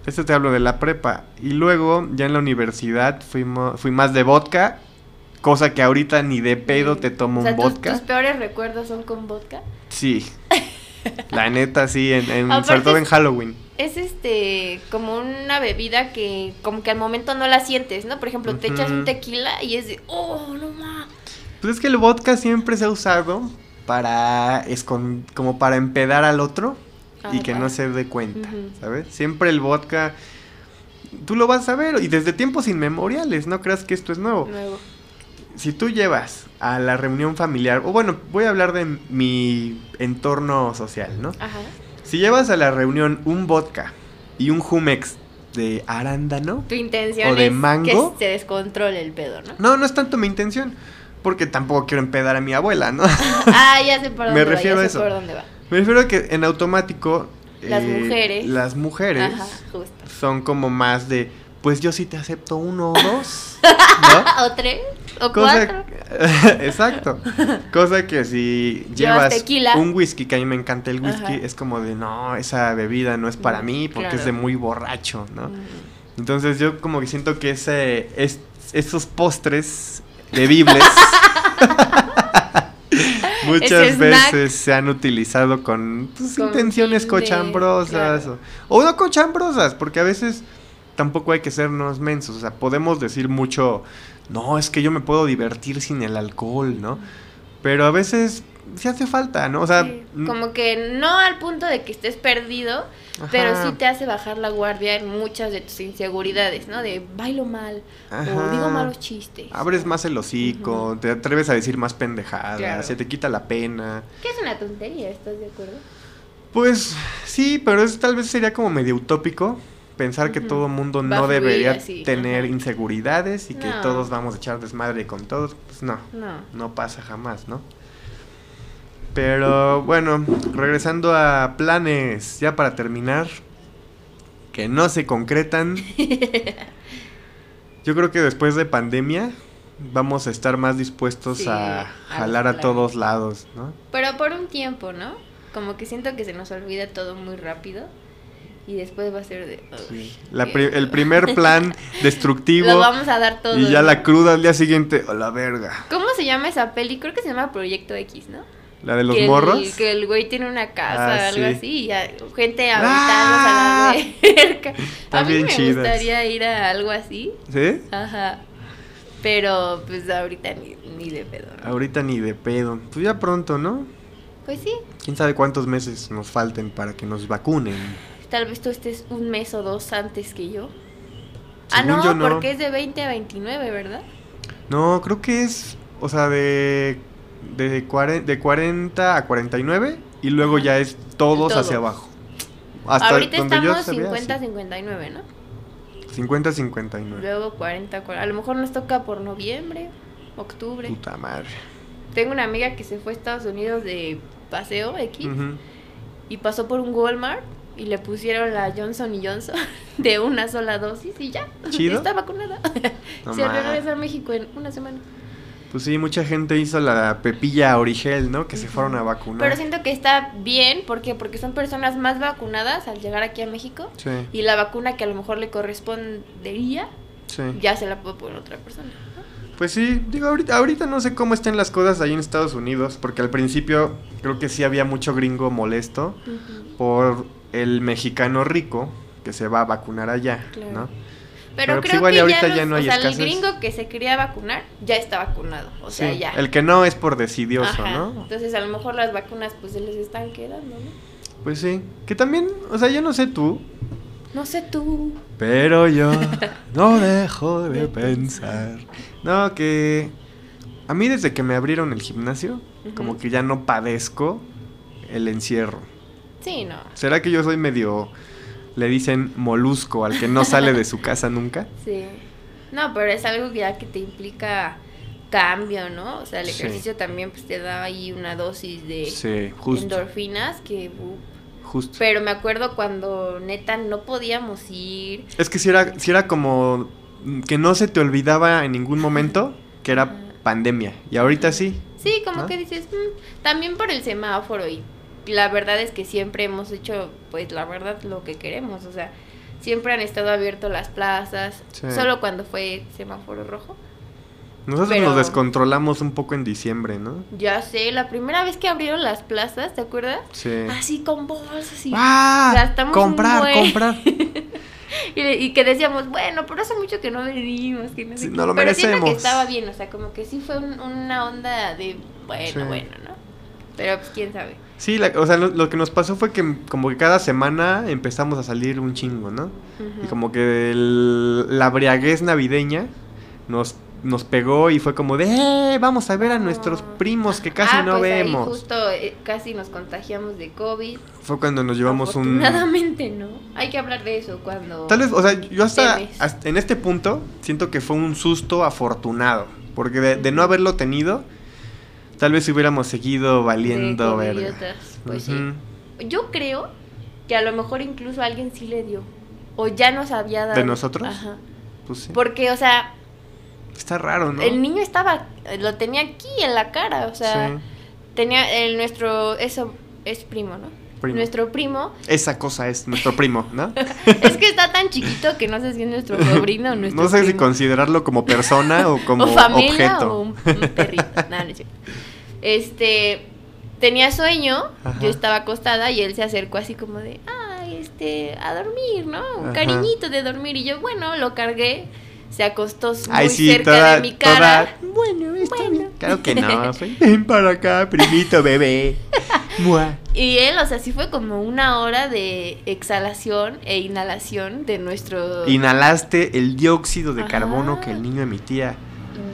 esto te hablo de la prepa y luego ya en la universidad fuimos fui más de vodka, cosa que ahorita ni de pedo te tomo o sea, un ¿tus- vodka. ¿tus, peores recuerdos son con vodka? Sí. La neta sí, en, en- sobre todo en es- Halloween. Es este, como una bebida que como que al momento no la sientes, ¿no? Por ejemplo, te echas un tequila y es de, oh, no más. Pues es que el vodka siempre se ha usado para escon- como para empedar al otro y que no se dé cuenta. ¿sabes? Siempre el vodka tú lo vas a ver y desde tiempos inmemoriales, no creas que esto es nuevo. Nuevo. Si tú llevas a la reunión familiar, o bueno, voy a hablar de mi entorno social, ¿no? Ajá. Si llevas a la reunión un vodka y un Jumex de arándano, Tu intención ¿O de es mango? que se descontrole el pedo, ¿no? no, no es tanto mi intención, porque tampoco quiero empedar a mi abuela, ¿no? ah, ya sé por Me dónde va, refiero ya a sé eso. por dónde va. Me refiero a que en automático. Las eh, mujeres. Las mujeres Ajá, justo. son como más de. Pues yo sí te acepto uno o dos. ¿No? ¿O tres? ¿O Cosa, cuatro? exacto. Cosa que si Llevas llevas tequila. un whisky, que a mí me encanta el whisky, Ajá. es como de no, esa bebida no es para Mm, mí porque es de muy borracho, ¿no? Mm. Entonces yo como que siento que ese, es, esos postres bebibles muchas veces se han utilizado con pues, Con intenciones cochambrosas claro. o, o no cochambrosas, porque a veces tampoco hay que sernos mensos, o sea, podemos decir mucho, no, es que yo me puedo divertir sin el alcohol, ¿no? Pero a veces sí hace falta, ¿no? O sea, Sí, como que no al punto de que estés perdido, pero sí te hace bajar la guardia en muchas de tus inseguridades, ¿no? De bailo mal o digo malos chistes. Abres más el hocico, te atreves a decir más pendejadas, Claro. se te quita la pena. Que es una tontería, ¿estás de acuerdo? Pues sí, pero eso tal vez sería como medio utópico pensar que todo mundo Va no fluir debería así, tener ajá. inseguridades y que todos vamos a echar desmadre con todos. Pues no, No. no pasa jamás, ¿no? Pero bueno, regresando a planes, ya para terminar, que no se concretan. Yo creo que después de pandemia vamos a estar más dispuestos Sí, a a jalar a todos lados, ¿no? Pero por un tiempo, ¿no? Como que siento que se nos olvida todo muy rápido. Y después va a ser de... Sí. La pri- el primer plan destructivo. Lo vamos a dar todo. y ya la cruda al día siguiente, a la verga. ¿Cómo se llama esa peli? Creo que se llama Proyecto X, ¿no? La de los que morros. El, que el güey tiene una casa, Ah, algo sí. así, y ya, gente Ah. aventándose a la verga. A mí me chidas. gustaría ir a algo así. ¿Sí? Ajá. Pero pues ahorita ni, ni de pedo. ¿no? Ahorita ni de pedo. Pues ya pronto, ¿no? Pues sí, Quién sabe cuántos meses nos falten para que nos vacunen. Tal vez tú estés un mes o dos antes que yo. ah, Según no, yo, no. porque es de 20 a 29, ¿verdad? No, creo que es, o sea, de, de, de 40 a 49 y luego Ajá. ya es todos Todo. hacia abajo. Hasta Ahorita donde yo estamos sabía, 50 a sí. 59, ¿no? 50 59. Luego 40, 40. A lo mejor nos toca por noviembre, octubre. Puta madre. Tengo una amiga que se fue a Estados Unidos de paseo X Ujú. y pasó por un Walmart y le pusieron la Johnson y Johnson de una sola dosis y ya. ¿Chido? Está vacunada. No se regresa a México en una semana. Pues sí, mucha gente hizo la pepilla origel, ¿no? Que se fueron a vacunar. Pero siento que está bien, ¿por qué? Porque son personas más vacunadas al llegar aquí a México Sí, y la vacuna que a lo mejor le correspondería sí. ya se la puede poner otra persona. Pues sí, digo, ahorita, ahorita no sé cómo estén las cosas ahí en Estados Unidos, porque al principio creo que sí había mucho gringo molesto Ujú. por el mexicano rico que se va a vacunar allá, Claro. ¿no? Pero, Pero, pues, creo igual y que ahorita ya, no hay o sea, el escasez. gringo que se quería vacunar ya está vacunado, o sea, Sí, ya. El que no es por decidioso, Ajá. ¿no? Entonces a lo mejor las vacunas pues se les están quedando, ¿no? Pues sí. Que también, o sea, yo no sé tú, No sé tú. pero yo no dejo de pensar. No, que a mí desde que me abrieron el gimnasio, como que ya no padezco el encierro. Sí, no. ¿Será que yo soy medio, le dicen molusco al que no sale de su casa nunca? Sí. No, pero es algo que ya que te implica cambio, ¿no? O sea, el Sí. ejercicio también pues te da ahí una dosis de Sí, justo, endorfinas que... uh, justo. Pero me acuerdo cuando neta no podíamos ir. Es que si era, si era como que no se te olvidaba en ningún momento que era pandemia. Y ahorita sí. Sí, como ¿No? que dices, "Mm", también por el semáforo y la verdad es que siempre hemos hecho, pues la verdad, lo que queremos, o sea, siempre han estado abiertas las plazas, Sí. solo cuando fue semáforo rojo. Nosotros Pero- nos descontrolamos un poco en diciembre, ¿no? Ya sé, la primera vez que abrieron las plazas, ¿te acuerdas? Sí. Así con bolsas y, ¡Ah! Gastamos comprar, comprar. y, y que decíamos, bueno, pero hace mucho que no venimos, que no sé Sí, qué". no lo Pero siento que merecemos. estaba bien, o sea, como que sí fue un- una onda de, bueno, Sí. bueno, ¿no? Pero pues quién sabe. Sí, la- o sea, lo, lo que nos pasó fue que como que cada semana empezamos a salir un chingo, ¿no? Y como que el- la briaguez navideña nos, nos pegó y fue como de, ¡eh! Vamos a ver a nuestros primos que casi Ah, no pues ahí vemos. justo eh, casi nos contagiamos de COVID. Fue cuando nos llevamos un... Afortunadamente, ¿no? Hay que hablar de eso cuando... Tal vez, o sea, yo hasta, hasta en este punto siento que fue un susto afortunado. Porque de, de no haberlo tenido, tal vez hubiéramos seguido valiendo verga. Pues sí. Yo creo que a lo mejor incluso alguien sí le dio. O ya nos había dado. ¿De nosotros? Ajá. Pues sí. Porque, o sea, Está raro, ¿no? el niño estaba, lo tenía aquí en la cara, o sea, Sí. tenía el nuestro, eso es primo, ¿no? Primo. Nuestro primo, Esa cosa es nuestro primo, ¿no? es que está tan chiquito que no sé si es nuestro sobrino o nuestro no sé si considerarlo como persona o como o familia objeto. o un, un perrito. No, no cierto. Este tenía sueño, Ajá. yo estaba acostada y él se acercó así como de, ay, este, a dormir, ¿no? Un Ajá. cariñito de dormir. Y yo, bueno, lo cargué, se acostó muy Ay, sí, cerca toda, de mi cara. toda- Bueno, está Bueno. bien. Claro que no. Ven para acá, primito bebé. Mua. Y él, o sea, sí fue como una hora de exhalación e inhalación de nuestro Inhalaste el dióxido de Ajá. carbono que el niño emitía.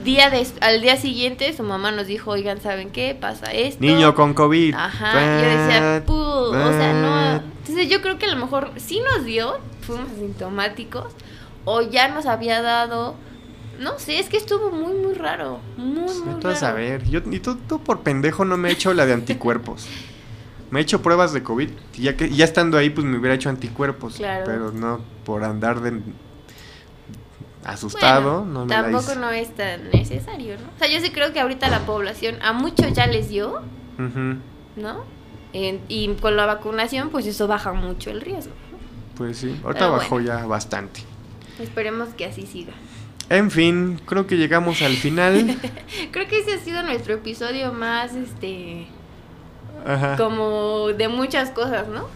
día de, al día siguiente su mamá nos dijo, oigan, ¿saben qué? Pasa esto. Niño con COVID. Ajá, yo decía, Tuat, "Pu", o sea, no. Entonces yo creo que a lo mejor sí nos dio, fuimos asintomáticos, o ya nos había dado, no sé, es que estuvo muy, muy raro, muy, muy Vete a raro. saber. Yo, y tú, tú por pendejo no me he hecho la de anticuerpos. Me he hecho pruebas de COVID. Y ya, que, ya estando ahí, pues me hubiera hecho anticuerpos. Claro. Pero no por andar de asustado. Bueno, no me tampoco no es tan necesario, ¿no? O sea, yo sí creo que ahorita la población, a muchos ya les dio, Ujú. ¿no? Y con la vacunación, pues eso baja mucho el riesgo. Pues sí, ahorita bajó ya bastante. Esperemos que así siga. En fin, creo que llegamos al final. Creo que ese ha sido nuestro episodio más, este, Ajá. como de muchas cosas, ¿no?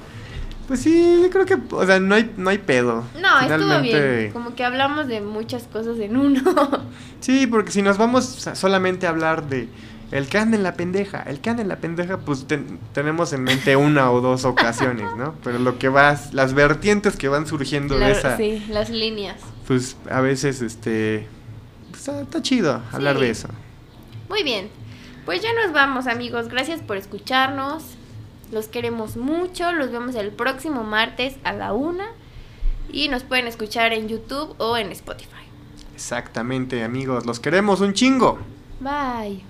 Pues sí, yo creo que, o sea, no hay, no hay pedo. No, estuvo Finalmente- bien. Como que hablamos de muchas cosas en uno. Sí, porque si nos vamos solamente a hablar de el que anda en la pendeja, el que anda en la pendeja, pues ten- tenemos en mente una o dos ocasiones, ¿no? Pero lo que va, las vertientes que van surgiendo de esa, sí, las líneas. pues a veces, este, pues, está, está chido hablar Sí. de eso. Muy bien. Pues ya nos vamos, amigos. Gracias por escucharnos. Los queremos mucho. Los vemos el próximo martes a la una. Y nos pueden escuchar en YouTube o en Spotify. Exactamente, amigos, los queremos un chingo. Bye.